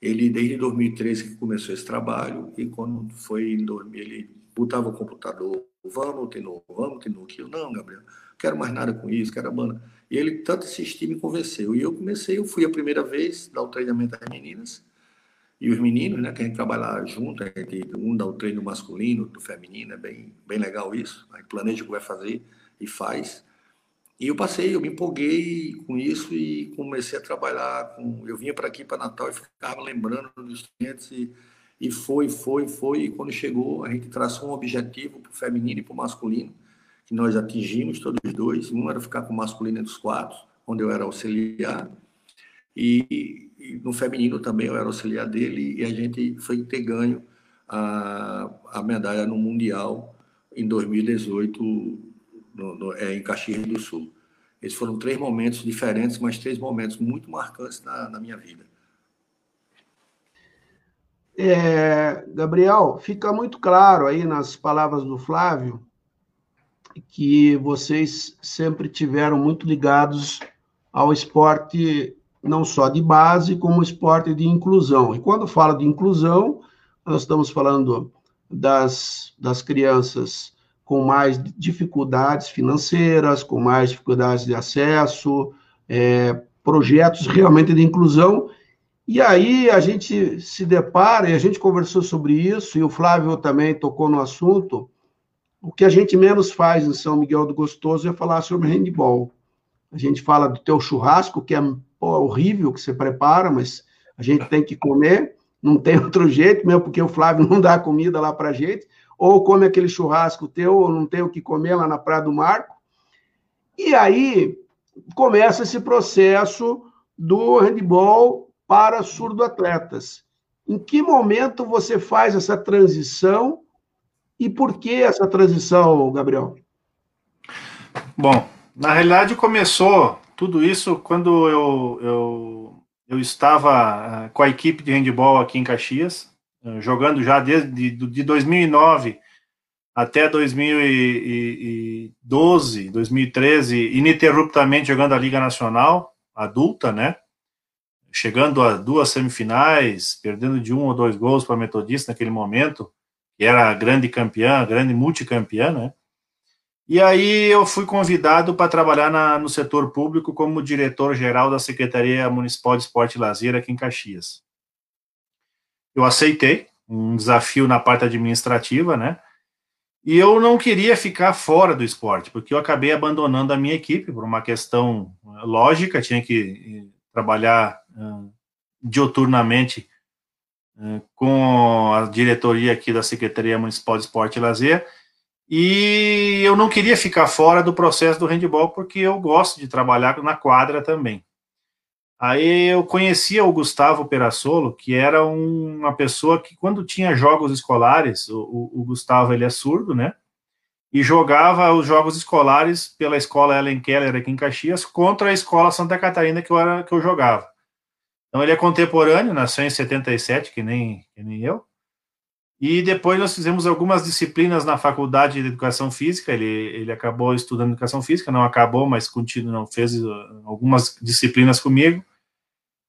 Ele, desde 2013 que começou esse trabalho, e quando foi em 2000, ele botava o computador, vamos de novo, vamos de novo. Eu, não, Gabriel, quero mais nada com isso, quero a banda. E ele tanto insistiu me convenceu. E eu comecei, eu fui a primeira vez dar o treinamento às meninas, e os meninos, né, que a gente trabalha junto, gente, um dá o treino masculino, do feminino, é bem, bem legal isso. Aí planeja o que vai fazer e faz. E eu passei, eu me empolguei com isso e comecei a trabalhar. Com, eu vinha para aqui, para Natal, e ficava lembrando dos clientes. E, e foi, foi, foi. E quando chegou, a gente traçou um objetivo para o feminino e para o masculino, que nós atingimos todos os dois. Um era ficar com o masculino dos quatro, onde eu era auxiliar. E, e, no feminino também eu era auxiliar dele. E a gente foi ter ganho a, a medalha no Mundial em 2018 no, no, é, em Caxias do Sul. Esses foram três momentos diferentes, mas três momentos muito marcantes na, na minha vida. É, Gabriel, fica muito claro aí nas palavras do Flávio que vocês sempre tiveram muito ligados ao esporte não só de base, como esporte de inclusão. E quando fala de inclusão, nós estamos falando das, das crianças com mais dificuldades financeiras, com mais dificuldades de acesso, é, projetos realmente de inclusão. E aí a gente se depara, e a gente conversou sobre isso, e o Flávio também tocou no assunto, o que a gente menos faz em São Miguel do Gostoso é falar sobre handball. A gente fala do teu churrasco, que é pô, horrível que você prepara, mas a gente tem que comer, não tem outro jeito, mesmo porque o Flávio não dá comida lá para gente ou come aquele churrasco teu, ou não tem o que comer lá na Praia do Marco. E aí começa esse processo do handball para surdo-atletas. Em que momento você faz essa transição e por que essa transição, Gabriel? Bom, na realidade começou tudo isso quando eu, eu, eu estava eh, com a equipe de handball aqui em Caxias, eh, jogando já desde de 2009 até 2012, 2013, ininterruptamente jogando a Liga Nacional adulta, né? Chegando a duas semifinais, perdendo de um ou dois gols para a Metodista naquele momento, que era grande campeã, grande multicampeã, né? E aí eu fui convidado para trabalhar na, no setor público como diretor-geral da Secretaria Municipal de Esporte e Lazer aqui em Caxias eu aceitei um desafio na parte administrativa, né? E eu não queria ficar fora do esporte, porque eu acabei abandonando a minha equipe por uma questão eh, lógica, tinha que eh, trabalhar uh, dioturnamente com a diretoria aqui da Secretaria Municipal de Esporte e Lazer, e eu não queria ficar fora do processo do handball, porque eu gosto de trabalhar na quadra também. Aí eu conhecia o Gustavo Perassolo, que era um, uma pessoa que, quando tinha jogos escolares, o, o, o, Gustavo ele é surdo, né? E jogava os jogos escolares pela escola Ellen Keller aqui em Caxias contra a escola Santa Catarina que eu, era, que eu jogava. Então ele é contemporâneo, nasceu em 77, que nem, que nem eu. E depois nós fizemos algumas disciplinas na faculdade de educação física. Ele, ele acabou estudando educação física, não acabou, mas continuou, fez uh, algumas disciplinas comigo.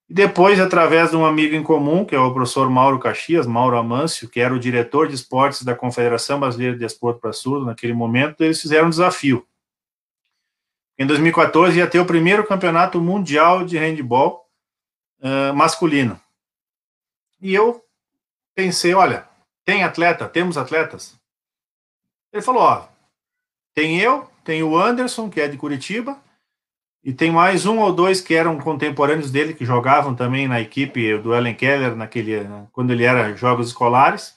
E depois, através de um amigo em comum, que é o professor Mauro Caxias, Mauro Amâncio, que era o diretor de esportes da Confederação Brasileira de Esporte para Surdo naquele momento, eles fizeram um desafio. Em 2014 ia ter o primeiro campeonato mundial de handball masculino. E eu pensei, olha, tem atleta? Temos atletas? Ele falou, ó, tem eu, tem o Anderson, que é de Curitiba, e tem mais um ou dois que eram contemporâneos dele, que jogavam também na equipe do Ellen Keller, naquele, quando ele era jogos escolares.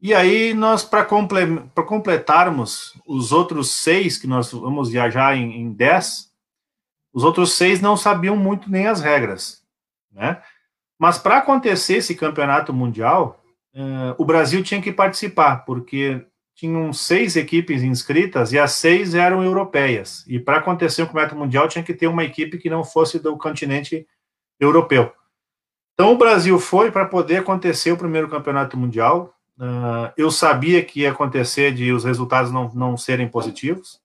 E aí, nós, para comple completarmos os outros seis, que nós vamos viajar em, em dez, os outros seis não sabiam muito nem as regras. Né? Mas para acontecer esse campeonato mundial, uh, o Brasil tinha que participar, porque tinham seis equipes inscritas e as seis eram europeias. E para acontecer o Campeonato Mundial tinha que ter uma equipe que não fosse do continente europeu. Então o Brasil foi para poder acontecer o primeiro Campeonato Mundial. Uh, eu sabia que ia acontecer de os resultados não, não serem positivos.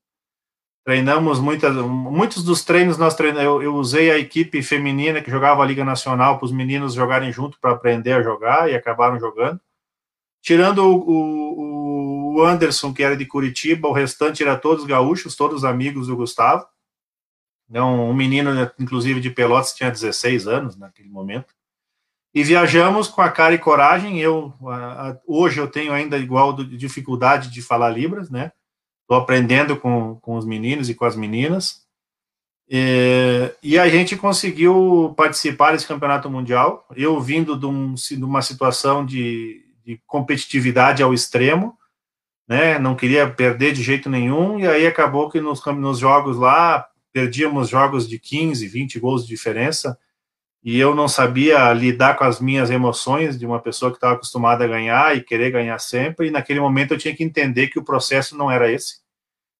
Treinamos muitas, muitos dos treinos nós treinamos. Eu, eu usei a equipe feminina que jogava a Liga Nacional para os meninos jogarem junto para aprender a jogar e acabaram jogando. Tirando o, o Anderson, que era de Curitiba, o restante era todos gaúchos, todos amigos do Gustavo. Então, um menino, inclusive, de Pelotas, tinha 16 anos naquele momento. E viajamos com a cara e coragem. Eu a, a, hoje eu tenho ainda igual dificuldade de falar libras, né? Estou aprendendo com, com os meninos e com as meninas. E, e, a gente conseguiu participar desse campeonato mundial. Eu vindo de, um, de uma situação de, de competitividade ao extremo, né? Não queria perder de jeito nenhum, e aí acabou que nos, nos jogos lá perdíamos jogos de 15, 20 gols de diferença, e eu não sabia lidar com as minhas emoções de uma pessoa que estava acostumada a ganhar e querer ganhar sempre, e naquele momento eu tinha que entender que o processo não era esse,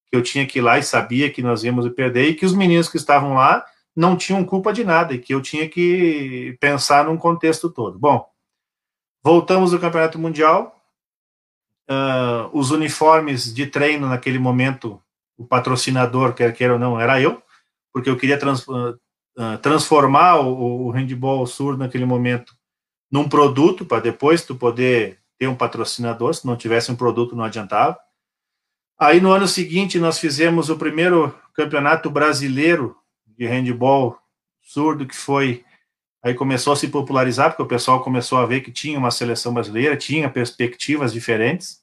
que eu tinha que ir lá e sabia que nós íamos perder, e que os meninos que estavam lá não tinham culpa de nada, e que eu tinha que pensar num contexto todo. Bom, voltamos do Campeonato Mundial, uh, os uniformes de treino naquele momento, o patrocinador, quer queira ou não, era eu, porque eu queria uh, transformar o, o handball surdo naquele momento num produto para depois tu poder ter um patrocinador, se não tivesse um produto não adiantava. Aí no ano seguinte nós fizemos o primeiro campeonato brasileiro de handball surdo que foi aí começou a se popularizar porque o pessoal começou a ver que tinha uma seleção brasileira, tinha perspectivas diferentes.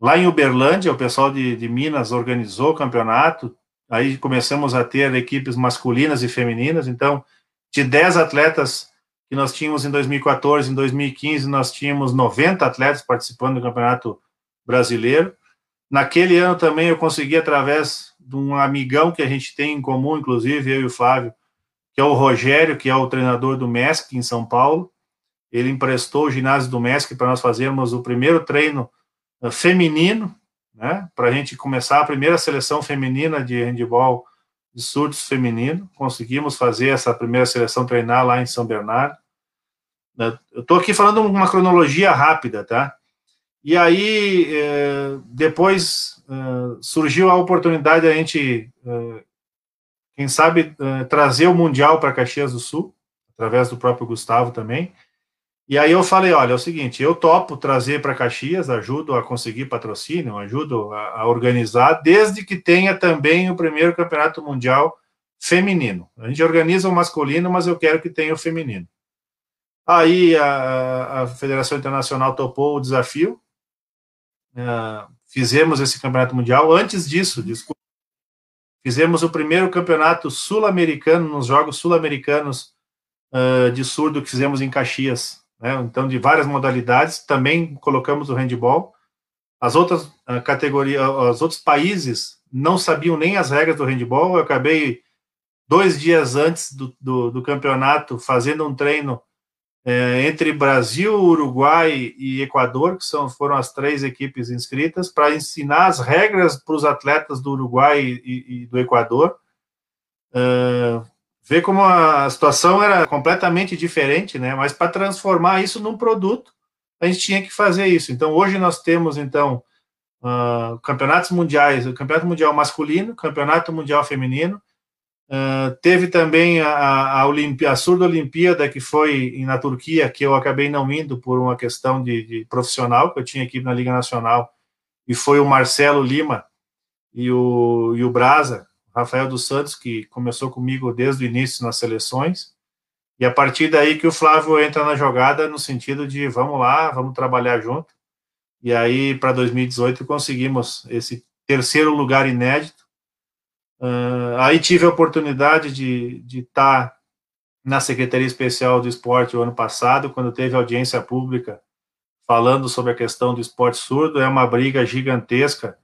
Lá em Uberlândia, o pessoal de, de Minas organizou o campeonato, aí começamos a ter equipes masculinas e femininas, então de 10 atletas que nós tínhamos em 2014, em 2015 nós tínhamos 90 atletas participando do Campeonato Brasileiro. Naquele ano também eu consegui, através de um amigão que a gente tem em comum, inclusive eu e o Flávio, que é o Rogério, que é o treinador do MESC em São Paulo. Ele emprestou o ginásio do MESC para nós fazermos o primeiro treino eh, feminino, né, para a gente começar a primeira seleção feminina de handball de surdos feminino. Conseguimos fazer essa primeira seleção treinar lá em São Bernardo. Né, eu estou aqui falando uma cronologia rápida, tá? E aí, eh, depois eh, surgiu a oportunidade de a gente, eh, quem sabe, trazer o Mundial para Caxias do Sul, através do próprio Gustavo também. E aí eu falei, olha, é o seguinte, eu topo trazer para Caxias, ajudo a conseguir patrocínio, ajudo a, a, organizar, desde que tenha também o primeiro campeonato mundial feminino. A gente organiza o masculino, mas eu quero que tenha o feminino. Aí a, a Federação Internacional topou o desafio, uh, fizemos esse campeonato mundial. Antes disso, desculpa, fizemos o primeiro campeonato sul-americano, nos Jogos Sul-Americanos uh, de surdo que fizemos em Caxias, né? Então, de várias modalidades, também colocamos o handball. As outras uh, categorias, os outros países não sabiam nem as regras do handball. Eu acabei dois dias antes do, do, do campeonato fazendo um treino é, entre Brasil, Uruguai e Equador, que são, foram as três equipes inscritas, para ensinar as regras para os atletas do Uruguai e, e do Equador. Uh, Vê como a situação era completamente diferente, né? Mas para transformar isso num produto, a gente tinha que fazer isso. Então, hoje nós temos, então, uh, campeonatos mundiais, o campeonato mundial masculino, campeonato mundial feminino, uh, teve também a, a, a, Surda Olimpíada, que foi na Turquia, que eu acabei não indo por uma questão de, de profissional, que eu tinha aqui na Liga Nacional, e foi o Marcelo Lima e o, e o Brasa, Rafael dos Santos, que começou comigo desde o início nas seleções, e a partir daí que o Flávio entra na jogada no sentido de vamos lá, vamos trabalhar junto. E aí, para 2018, conseguimos esse terceiro lugar inédito. Uh, aí tive a oportunidade de estar tá na Secretaria Especial do Esporte o ano passado, quando teve audiência pública falando sobre a questão do esporte surdo. É uma briga gigantesca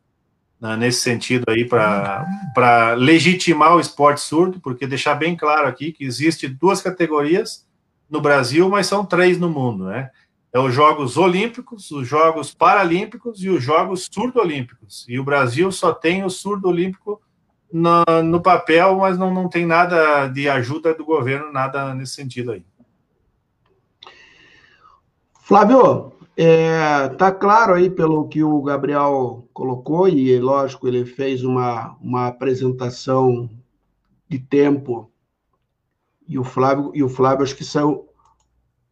né, nesse sentido aí para legitimar o esporte surdo, porque deixar bem claro aqui que existe duas categorias no Brasil, mas são três no mundo, né? É os Jogos Olímpicos, os Jogos Paralímpicos e os Jogos Surdo-Olímpicos. E o Brasil só tem o surdo-olímpico no, no, papel, mas não, não tem nada de ajuda do governo, nada nesse sentido aí. Flávio, é, tá claro aí pelo que o Gabriel colocou, e lógico, ele fez uma, uma apresentação de tempo, e o Flávio, e o Flávio acho que saiu.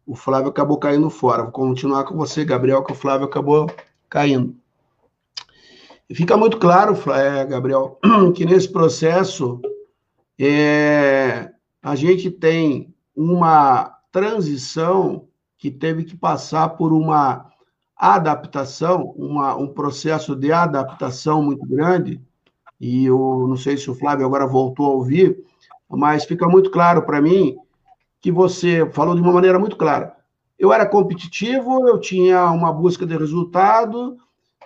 O Flávio acabou caindo fora. Vou continuar com você, Gabriel, que o Flávio acabou caindo. E fica muito claro, é, Gabriel, que nesse processo é, a gente tem uma transição que teve que passar por uma adaptação, uma, um processo de adaptação muito grande, e eu não sei se o Flávio agora voltou a ouvir, mas fica muito claro para mim que você falou de uma maneira muito clara. Eu era competitivo, eu tinha uma busca de resultado,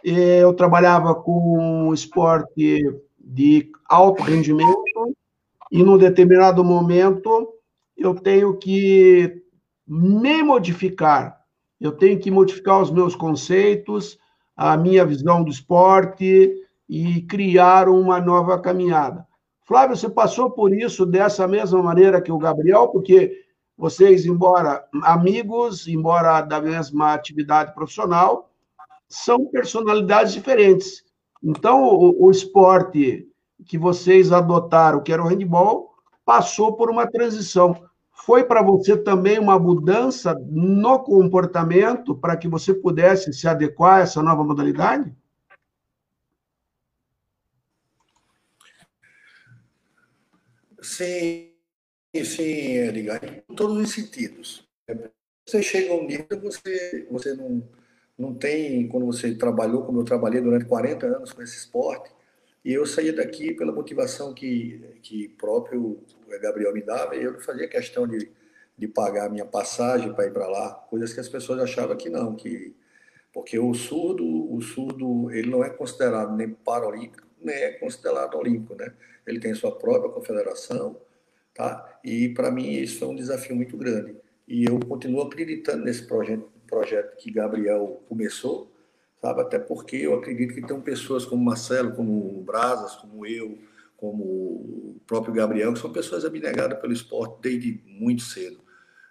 eu trabalhava com esporte de alto rendimento, e num determinado momento eu tenho que me modificar. Eu tenho que modificar os meus conceitos, a minha visão do esporte e criar uma nova caminhada. Flávio, você passou por isso dessa mesma maneira que o Gabriel, porque vocês, embora amigos, embora da mesma atividade profissional, são personalidades diferentes. Então, o, o esporte que vocês adotaram, que era o handball, passou por uma transição. Foi para você também uma mudança no comportamento para que você pudesse se adequar a essa nova modalidade? Sim, sim, Edgar, em todos os sentidos. Você chega um nível você, você não, não tem, quando você trabalhou, como eu trabalhei durante 40 anos com esse esporte, e eu saía daqui pela motivação que, que próprio Gabriel me dava, e eu não fazia questão de, de pagar a minha passagem para ir para lá, coisas que as pessoas achavam que não, que porque o surdo, o surdo, ele não é considerado nem paralímpico, nem é considerado olímpico, né? Ele tem sua própria confederação, tá? E para mim isso é um desafio muito grande. E eu continuo acreditando nesse projeto, projeto que Gabriel começou, sabe? Até porque eu acredito que tem pessoas como Marcelo, como Brasas, como eu, como o próprio Gabriel, que são pessoas abnegadas pelo esporte desde muito cedo.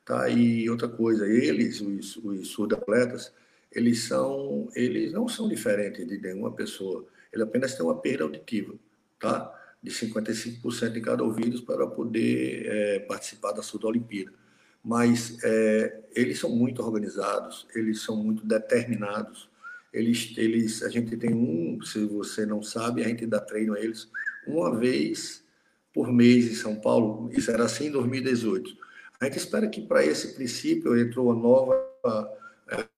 Tá? E outra coisa, eles, os, os surdo-atletas, eles, são, eles não são diferentes de nenhuma pessoa. Ele apenas tem uma perda auditiva, tá? de 55% em cada ouvido para poder é, participar da Surdo-Olimpíada. Mas é, eles são muito organizados, eles são muito determinados, eles, eles, a gente tem um, se você não sabe, a gente dá treino a eles uma vez por mês em São Paulo. Isso era assim em 2018. A gente espera que para esse princípio entrou a nova,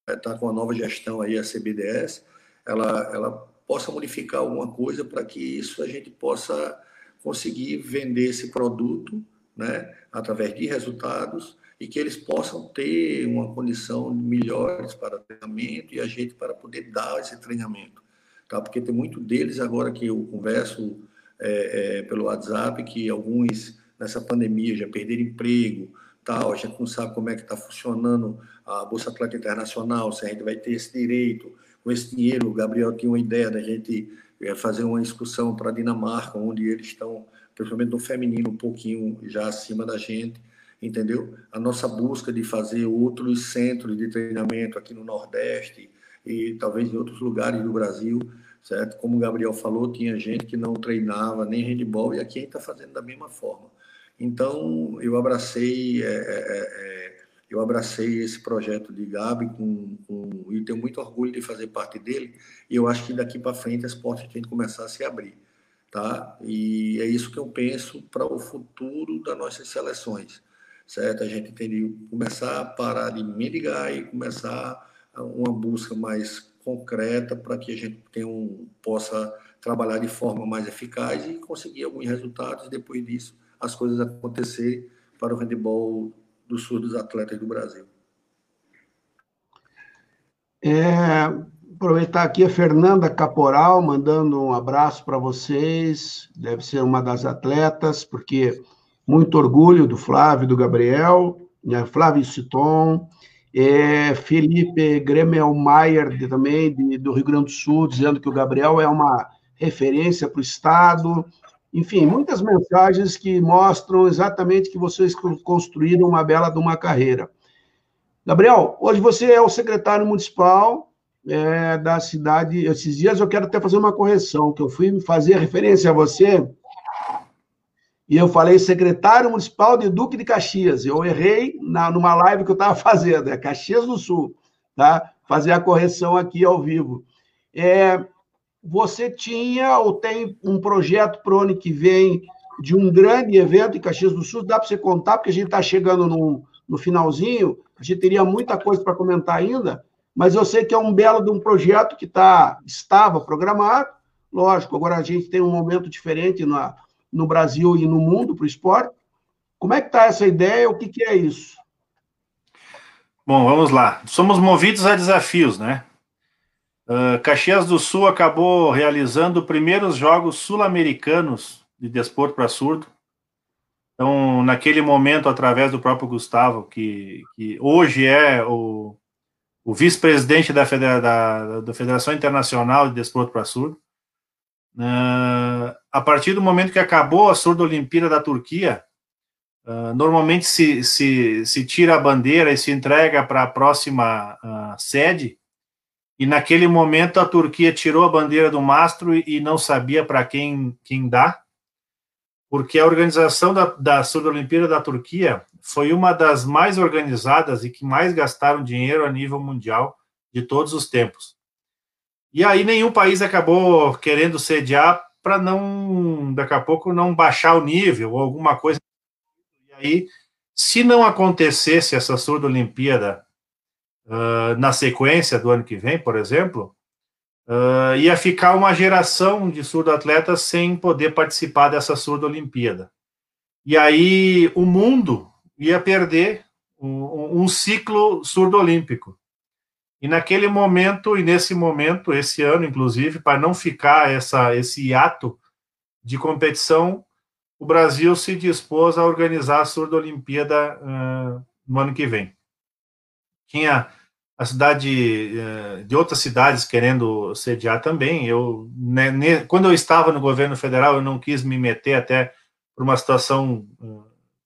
está é, com a nova gestão aí, a CBDS, ela, ela possa modificar alguma coisa para que isso a gente possa conseguir vender esse produto, né, através de resultados e que eles possam ter uma condição melhores para treinamento e a gente para poder dar esse treinamento, tá? Porque tem muito deles agora que eu converso é, é, pelo WhatsApp que alguns nessa pandemia já perderam emprego, tal, a gente não sabe como é que está funcionando a Bolsa Atleta Internacional, se a gente vai ter esse direito, com esse dinheiro, o Gabriel tinha uma ideia da gente é, fazer uma excursão para a Dinamarca, onde eles estão, principalmente no feminino, um pouquinho já acima da gente, entendeu? A nossa busca de fazer outros centros de treinamento aqui no Nordeste e talvez em outros lugares do Brasil, certo? Como o Gabriel falou, tinha gente que não treinava nem handball e aqui a gente está fazendo da mesma forma. Então, eu abracei, é, é, é, é, eu abracei esse projeto de Gabi com, com, e tenho muito orgulho de fazer parte dele. E eu acho que daqui para frente as portas têm que começar a se abrir, tá? E é isso que eu penso para o futuro das nossas seleções certo? A gente tem de começar a parar de mendigar e começar uma busca mais concreta para que a gente tenha um, possa trabalhar de forma mais eficaz e conseguir alguns resultados. Depois disso, as coisas acontecerem para o handebol do sul dos atletas do Brasil. É, aproveitar aqui a Fernanda Caporal, mandando um abraço para vocês. Deve ser uma das atletas, porque muito orgulho do Flávio do Gabriel, né, Flávio Citon, é, Felipe Gremelmaier também, de, do Rio Grande do Sul, dizendo que o Gabriel é uma referência para o Estado. Enfim, muitas mensagens que mostram exatamente que vocês construíram uma bela de uma carreira. Gabriel, hoje você é o secretário municipal é, da cidade. Esses dias eu quero até fazer uma correção, que eu fui fazer referência a você e eu falei secretário municipal de Duque de Caxias. Eu errei na, numa live que eu estava fazendo, é Caxias do Sul, tá? Fazer a correção aqui ao vivo. É, você tinha ou tem um projeto para o ano que vem de um grande evento em Caxias do Sul? Dá para você contar, porque a gente está chegando no, no finalzinho, a gente teria muita coisa para comentar ainda, mas eu sei que é um belo de um projeto que tá, estava programado. Lógico, agora a gente tem um momento diferente na no Brasil e no mundo para o esporte. Como é que está essa ideia? O que, que é isso? Bom, vamos lá. Somos movidos a desafios, né? Uh, Caxias do Sul acabou realizando os primeiros Jogos Sul-Americanos de Desporto para Surdo. Então, naquele momento, através do próprio Gustavo, que, que hoje é o, o vice-presidente da, da, da Federação Internacional de Desporto para Surdo, Uh, a partir do momento que acabou a Surdo Olimpíada da Turquia, uh, normalmente se, se, se tira a bandeira e se entrega para a próxima uh, sede, e naquele momento a Turquia tirou a bandeira do mastro e, e não sabia para quem, quem dá. porque a organização da, da Surdo-Olimpíada da Turquia foi uma das mais organizadas e que mais gastaram dinheiro a nível mundial de todos os tempos. E aí nenhum país acabou querendo sediar para não, daqui a pouco, não baixar o nível ou alguma coisa. E aí, se não acontecesse essa surdo-olimpíada uh, na sequência do ano que vem, por exemplo, uh, ia ficar uma geração de surdo-atletas sem poder participar dessa surdo-olimpíada. E aí o mundo ia perder um, um ciclo surdo-olímpico. E naquele momento, e nesse momento, esse ano, inclusive, para não ficar essa, esse ato de competição, o Brasil se dispôs a organizar a Surdo-Olimpíada uh, no ano que vem. Tinha a cidade uh, de outras cidades querendo sediar também. Eu, né, ne, quando eu estava no governo federal, eu não quis me meter até por uma situação uh,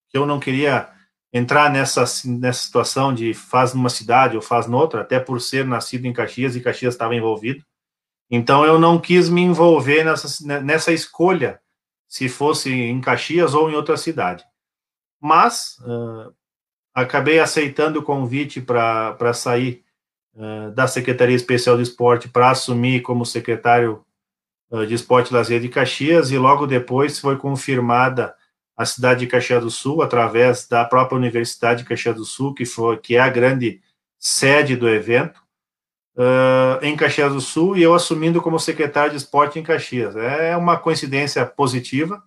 que eu não queria entrar nessa, nessa situação de faz numa cidade ou faz noutra, até por ser nascido em Caxias e Caxias estava envolvido. Então eu não quis me envolver nessa, nessa escolha, se fosse em Caxias ou em outra cidade. Mas uh, acabei aceitando o convite para sair uh, da Secretaria Especial de Esporte para assumir como secretário uh, de Esporte e Lazer de Caxias, e logo depois foi confirmada a cidade de Caxias do Sul, através da própria Universidade de Caxias do Sul, que, foi, que é a grande sede do evento, uh, em Caxias do Sul, e eu assumindo como secretário de esporte em Caxias. É uma coincidência positiva.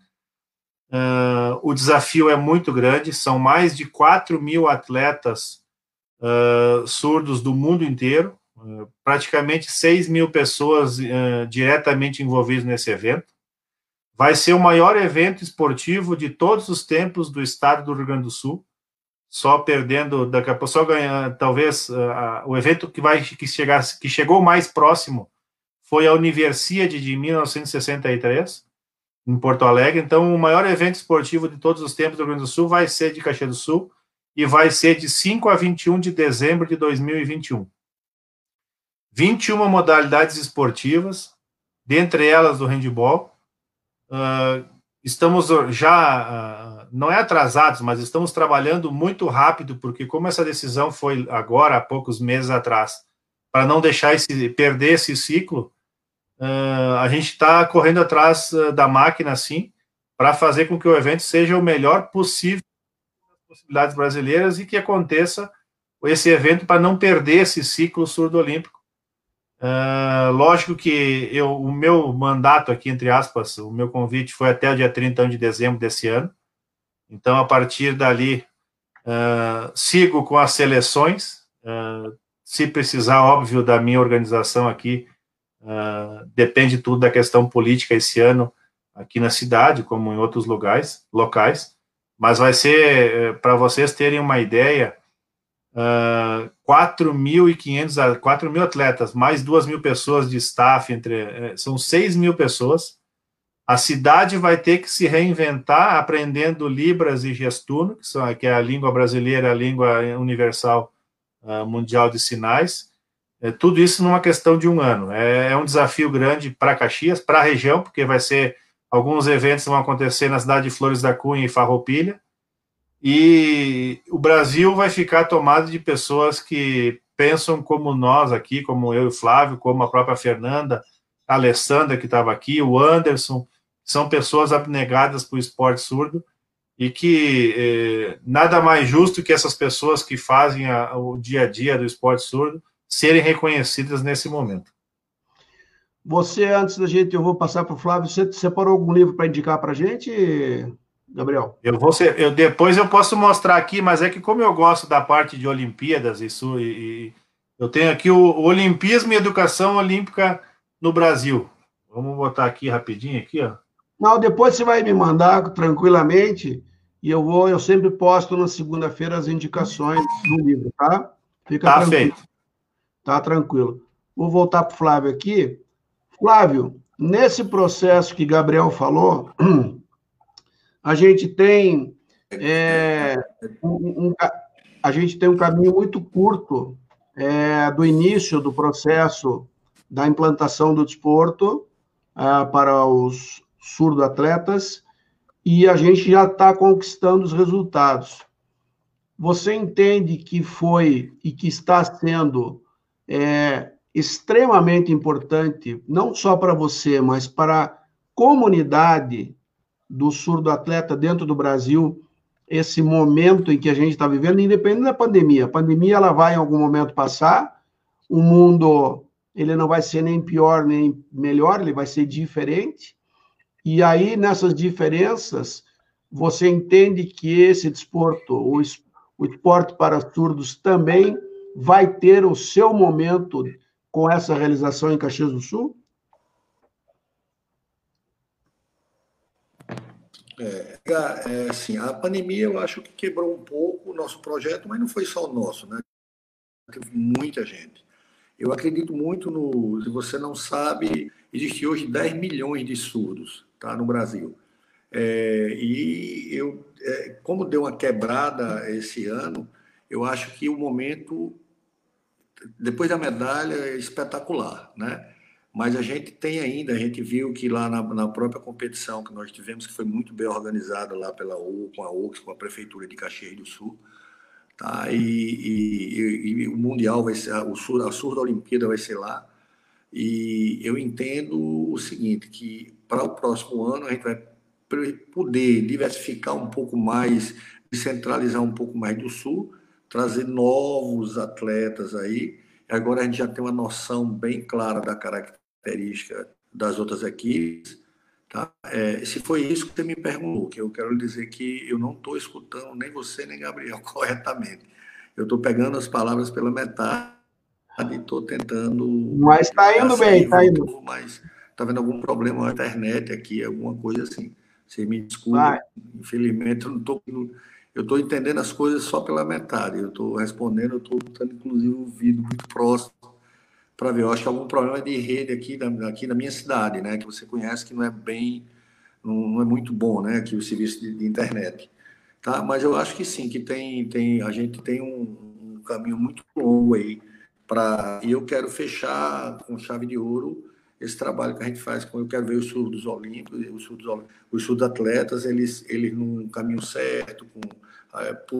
Uh, o desafio é muito grande, são mais de 4 mil atletas uh, surdos do mundo inteiro, praticamente 6 mil pessoas diretamente envolvidas nesse evento vai ser o maior evento esportivo de todos os tempos do estado do Rio Grande do Sul. Só perdendo, daqui a pouco, só ganhar, talvez, uh, o evento que vai que, chegar, que chegou mais próximo foi a Universiade de 1963, em Porto Alegre. Então, o maior evento esportivo de todos os tempos do Rio Grande do Sul vai ser de Caxias do Sul e vai ser de 5 a 21 de dezembro de 2021. 21 modalidades esportivas, dentre elas o handball, uh, estamos já, uh, não é atrasados, mas estamos trabalhando muito rápido, porque como essa decisão foi agora, há poucos meses atrás, para não deixar esse, perder esse ciclo, uh, a gente está correndo atrás da máquina, assim, para fazer com que o evento seja o melhor possível possibilidades brasileiras e que aconteça esse evento para não perder esse ciclo surdo-olímpico Uh, lógico que eu, o meu mandato aqui, entre aspas, o meu convite foi até o dia 30 de dezembro desse ano. Então, a partir dali, uh, sigo com as seleções. Uh, se precisar, óbvio, da minha organização aqui, depende tudo da questão política esse ano aqui na cidade, como em outros lugares, locais. Mas vai ser, eh, para vocês terem uma ideia, uh, 4.500, 4 mil atletas, mais 2 mil pessoas de staff, entre, eh, são 6 mil pessoas. A cidade vai ter que se reinventar aprendendo Libras e Gestuno, que, são, que é a língua brasileira, a língua universal uh, mundial de sinais. É, tudo isso numa questão de um ano. É, é um desafio grande para Caxias, para a região, porque vai ser alguns eventos vão acontecer na cidade de Flores da Cunha e Farroupilha, e o Brasil vai ficar tomado de pessoas que pensam como nós aqui, como eu e o Flávio, como a própria Fernanda, a Alessandra que estava aqui, o Anderson, são pessoas abnegadas para o esporte surdo e que eh, nada mais justo que essas pessoas que fazem a, o dia a dia do esporte surdo serem reconhecidas nesse momento. Você, antes da gente, eu vou passar para o Flávio, você separou algum livro para indicar para a gente, Gabriel? Eu vou ser, eu depois eu posso mostrar aqui, mas é que como eu gosto da parte de Olimpíadas isso e, e eu tenho aqui o, o Olimpismo e Educação Olímpica no Brasil. Vamos botar aqui rapidinho aqui, ó. Não, depois você vai me mandar tranquilamente e eu vou, eu sempre posto na segunda-feira as indicações do livro, tá? Fica tá tranquilo. feito. Tá tranquilo. Vou voltar para o Flávio aqui. Flávio, nesse processo que Gabriel falou, a gente tem é, um, um, a gente tem um caminho muito curto é, do início do processo da implantação do desporto é, para os surdo-atletas e a gente já está conquistando os resultados. Você entende que foi e que está sendo é, extremamente importante, não só para você, mas para a comunidade do surdo atleta dentro do Brasil, esse momento em que a gente está vivendo, independente da pandemia. A pandemia ela vai em algum momento passar, o mundo ele não vai ser nem pior nem melhor, ele vai ser diferente. E aí nessas diferenças você entende que esse desporto, o, o esporte para surdos também vai ter o seu momento com essa realização em Caxias do Sul? É, é, assim, a pandemia eu acho que quebrou um pouco o nosso projeto, mas não foi só o nosso, né? Teve muita gente. Eu acredito muito no. Se você não sabe, existe hoje 10 milhões de surdos tá, no Brasil. É, e eu, é, como deu uma quebrada esse ano, eu acho que o momento, depois da medalha, é espetacular, né? Mas a gente tem ainda, a gente viu que lá na, na, própria competição que nós tivemos, que foi muito bem organizada lá pela U, com a UX, com a Prefeitura de Caxias do Sul, tá? E, e, e, o Mundial vai ser, o Sur, a Sur da Olimpíada vai ser lá. E eu entendo o seguinte, que para o próximo ano a gente vai poder diversificar um pouco mais, descentralizar um pouco mais do Sul, trazer novos atletas aí. Agora a gente já tem uma noção bem clara da característica característica das outras equipes. Tá? É, se foi isso que você me perguntou, que eu quero dizer que eu não estou escutando nem você nem Gabriel corretamente. Eu estou pegando as palavras pela metade e estou tentando. Mas está indo bem, está indo. Mas está vendo algum problema na internet aqui, alguma coisa assim. Você me desculpa. Vai. Infelizmente, eu não estou. Eu estou entendendo as coisas só pela metade. Eu estou respondendo, eu estou botando, inclusive, o vídeo muito próximo para ver. Eu acho que algum problema de rede aqui, da, aqui na minha cidade, né? Que você conhece que não é bem, não, não é muito bom, né? Aqui o serviço de, de, internet, tá? Mas eu acho que sim, que tem, tem a gente tem um, um caminho muito longo aí para. E eu quero fechar com chave de ouro esse trabalho que a gente faz. Eu quero ver os surdos olímpicos, os surdos, os surdos atletas, eles, eles num caminho certo, com é,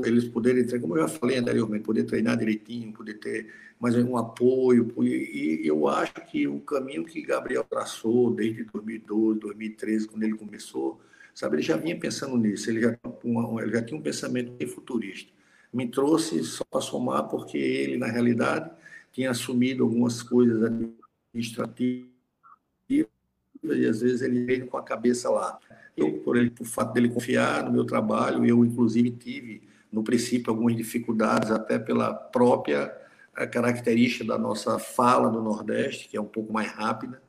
eles poderem, como eu já falei anteriormente, poder treinar direitinho, poder ter mais um apoio. E, eu acho que o caminho que Gabriel traçou desde 2012, 2013, quando ele começou, sabe, ele já vinha pensando nisso, ele já, ele já tinha um pensamento futurista. Me trouxe só para somar, porque ele, na realidade, tinha assumido algumas coisas administrativas e às vezes ele veio com a cabeça lá. Eu, por, ele, por fato dele confiar no meu trabalho, eu inclusive tive no princípio algumas dificuldades até pela própria eh, característica da nossa fala do Nordeste, que é um pouco mais rápida,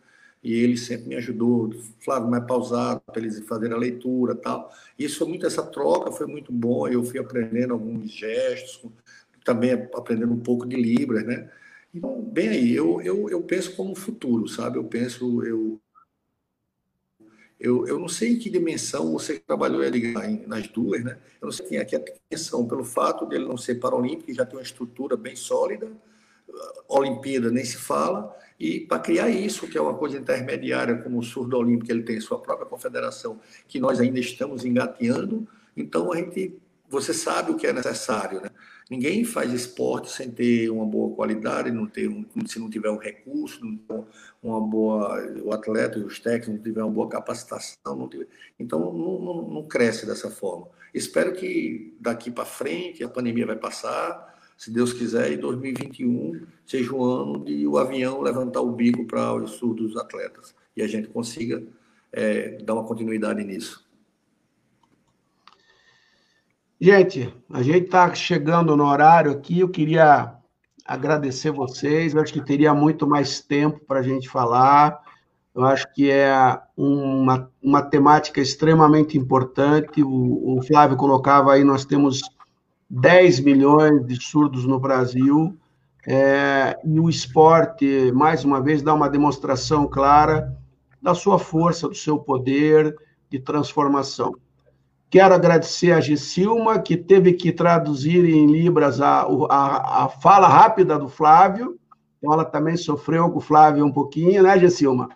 e ele sempre me ajudou, Flávio, mais pausado, para eles fazerem a leitura tal. Isso foi muito, essa troca foi muito bom, eu fui aprendendo alguns gestos, também aprendendo um pouco de Libras, né? Então, bem aí, eu, eu, eu penso como futuro, sabe? Eu penso, eu, eu, eu não sei em que dimensão você trabalhou nas duas, né? Eu não sei quem é que é dimensão, pelo fato dele não ser paralímpico, já tem uma estrutura bem sólida, Olimpíada nem se fala, e para criar isso, que é uma coisa intermediária, como o surdo olímpico, ele tem sua própria confederação, que nós ainda estamos engateando, então a gente, você sabe o que é necessário, né? Ninguém faz esporte sem ter uma boa qualidade, não ter um, se não tiver um recurso, não uma boa, o atleta e os técnicos não tiver uma boa capacitação, tiver, então não, não, não, cresce dessa forma. Espero que daqui para frente a pandemia vai passar, se Deus quiser, e 2021 seja o ano de o avião levantar o bico para o sul dos atletas e a gente consiga é, dar uma continuidade nisso. Gente, a gente está chegando no horário aqui. Eu queria agradecer vocês. Eu acho que teria muito mais tempo para a gente falar. Eu acho que é uma, uma temática extremamente importante. O, o Flávio colocava aí: nós temos 10 milhões de surdos no Brasil. É, e o esporte, mais uma vez, dá uma demonstração clara da sua força, do seu poder de transformação. Quero agradecer a Gisilma, que teve que traduzir em Libras a, a, a fala rápida do Flávio. Então, ela também sofreu com o Flávio um pouquinho, né, Gisilma?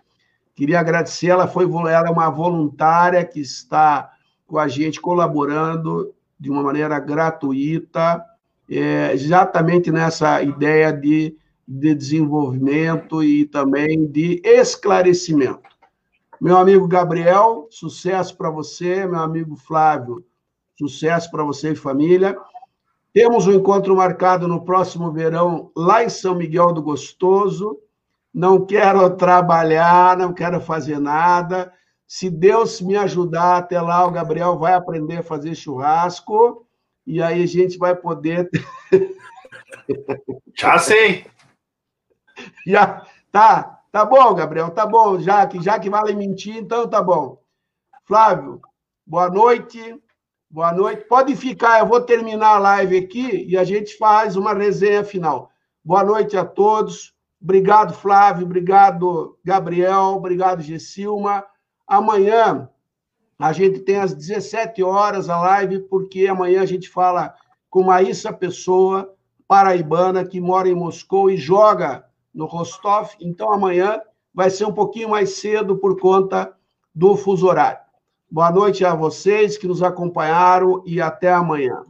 Queria agradecer, ela foi ela é uma voluntária que está com a gente, colaborando de uma maneira gratuita, é, exatamente nessa ideia de, de desenvolvimento e também de esclarecimento. Meu amigo Gabriel, sucesso para você. Meu amigo Flávio, sucesso para você e família. Temos um encontro marcado no próximo verão, lá em São Miguel do Gostoso. Não quero trabalhar, não quero fazer nada. Se Deus me ajudar até lá, o Gabriel vai aprender a fazer churrasco e aí a gente vai poder. Já sei. Já tá. Tá bom, Gabriel, tá bom, já que, já que vale mentir, então tá bom. Flávio, boa noite. Boa noite. Pode ficar, eu vou terminar a live aqui e a gente faz uma resenha final. Boa noite a todos. Obrigado, Flávio. Obrigado, Gabriel. Obrigado, Gessilma. Amanhã a gente tem às 17 horas a live, porque amanhã a gente fala com Maíssa Pessoa, paraibana, que mora em Moscou e joga no Rostov. Então, amanhã vai ser um pouquinho mais cedo por conta do fuso horário. Boa noite a vocês que nos acompanharam e até amanhã.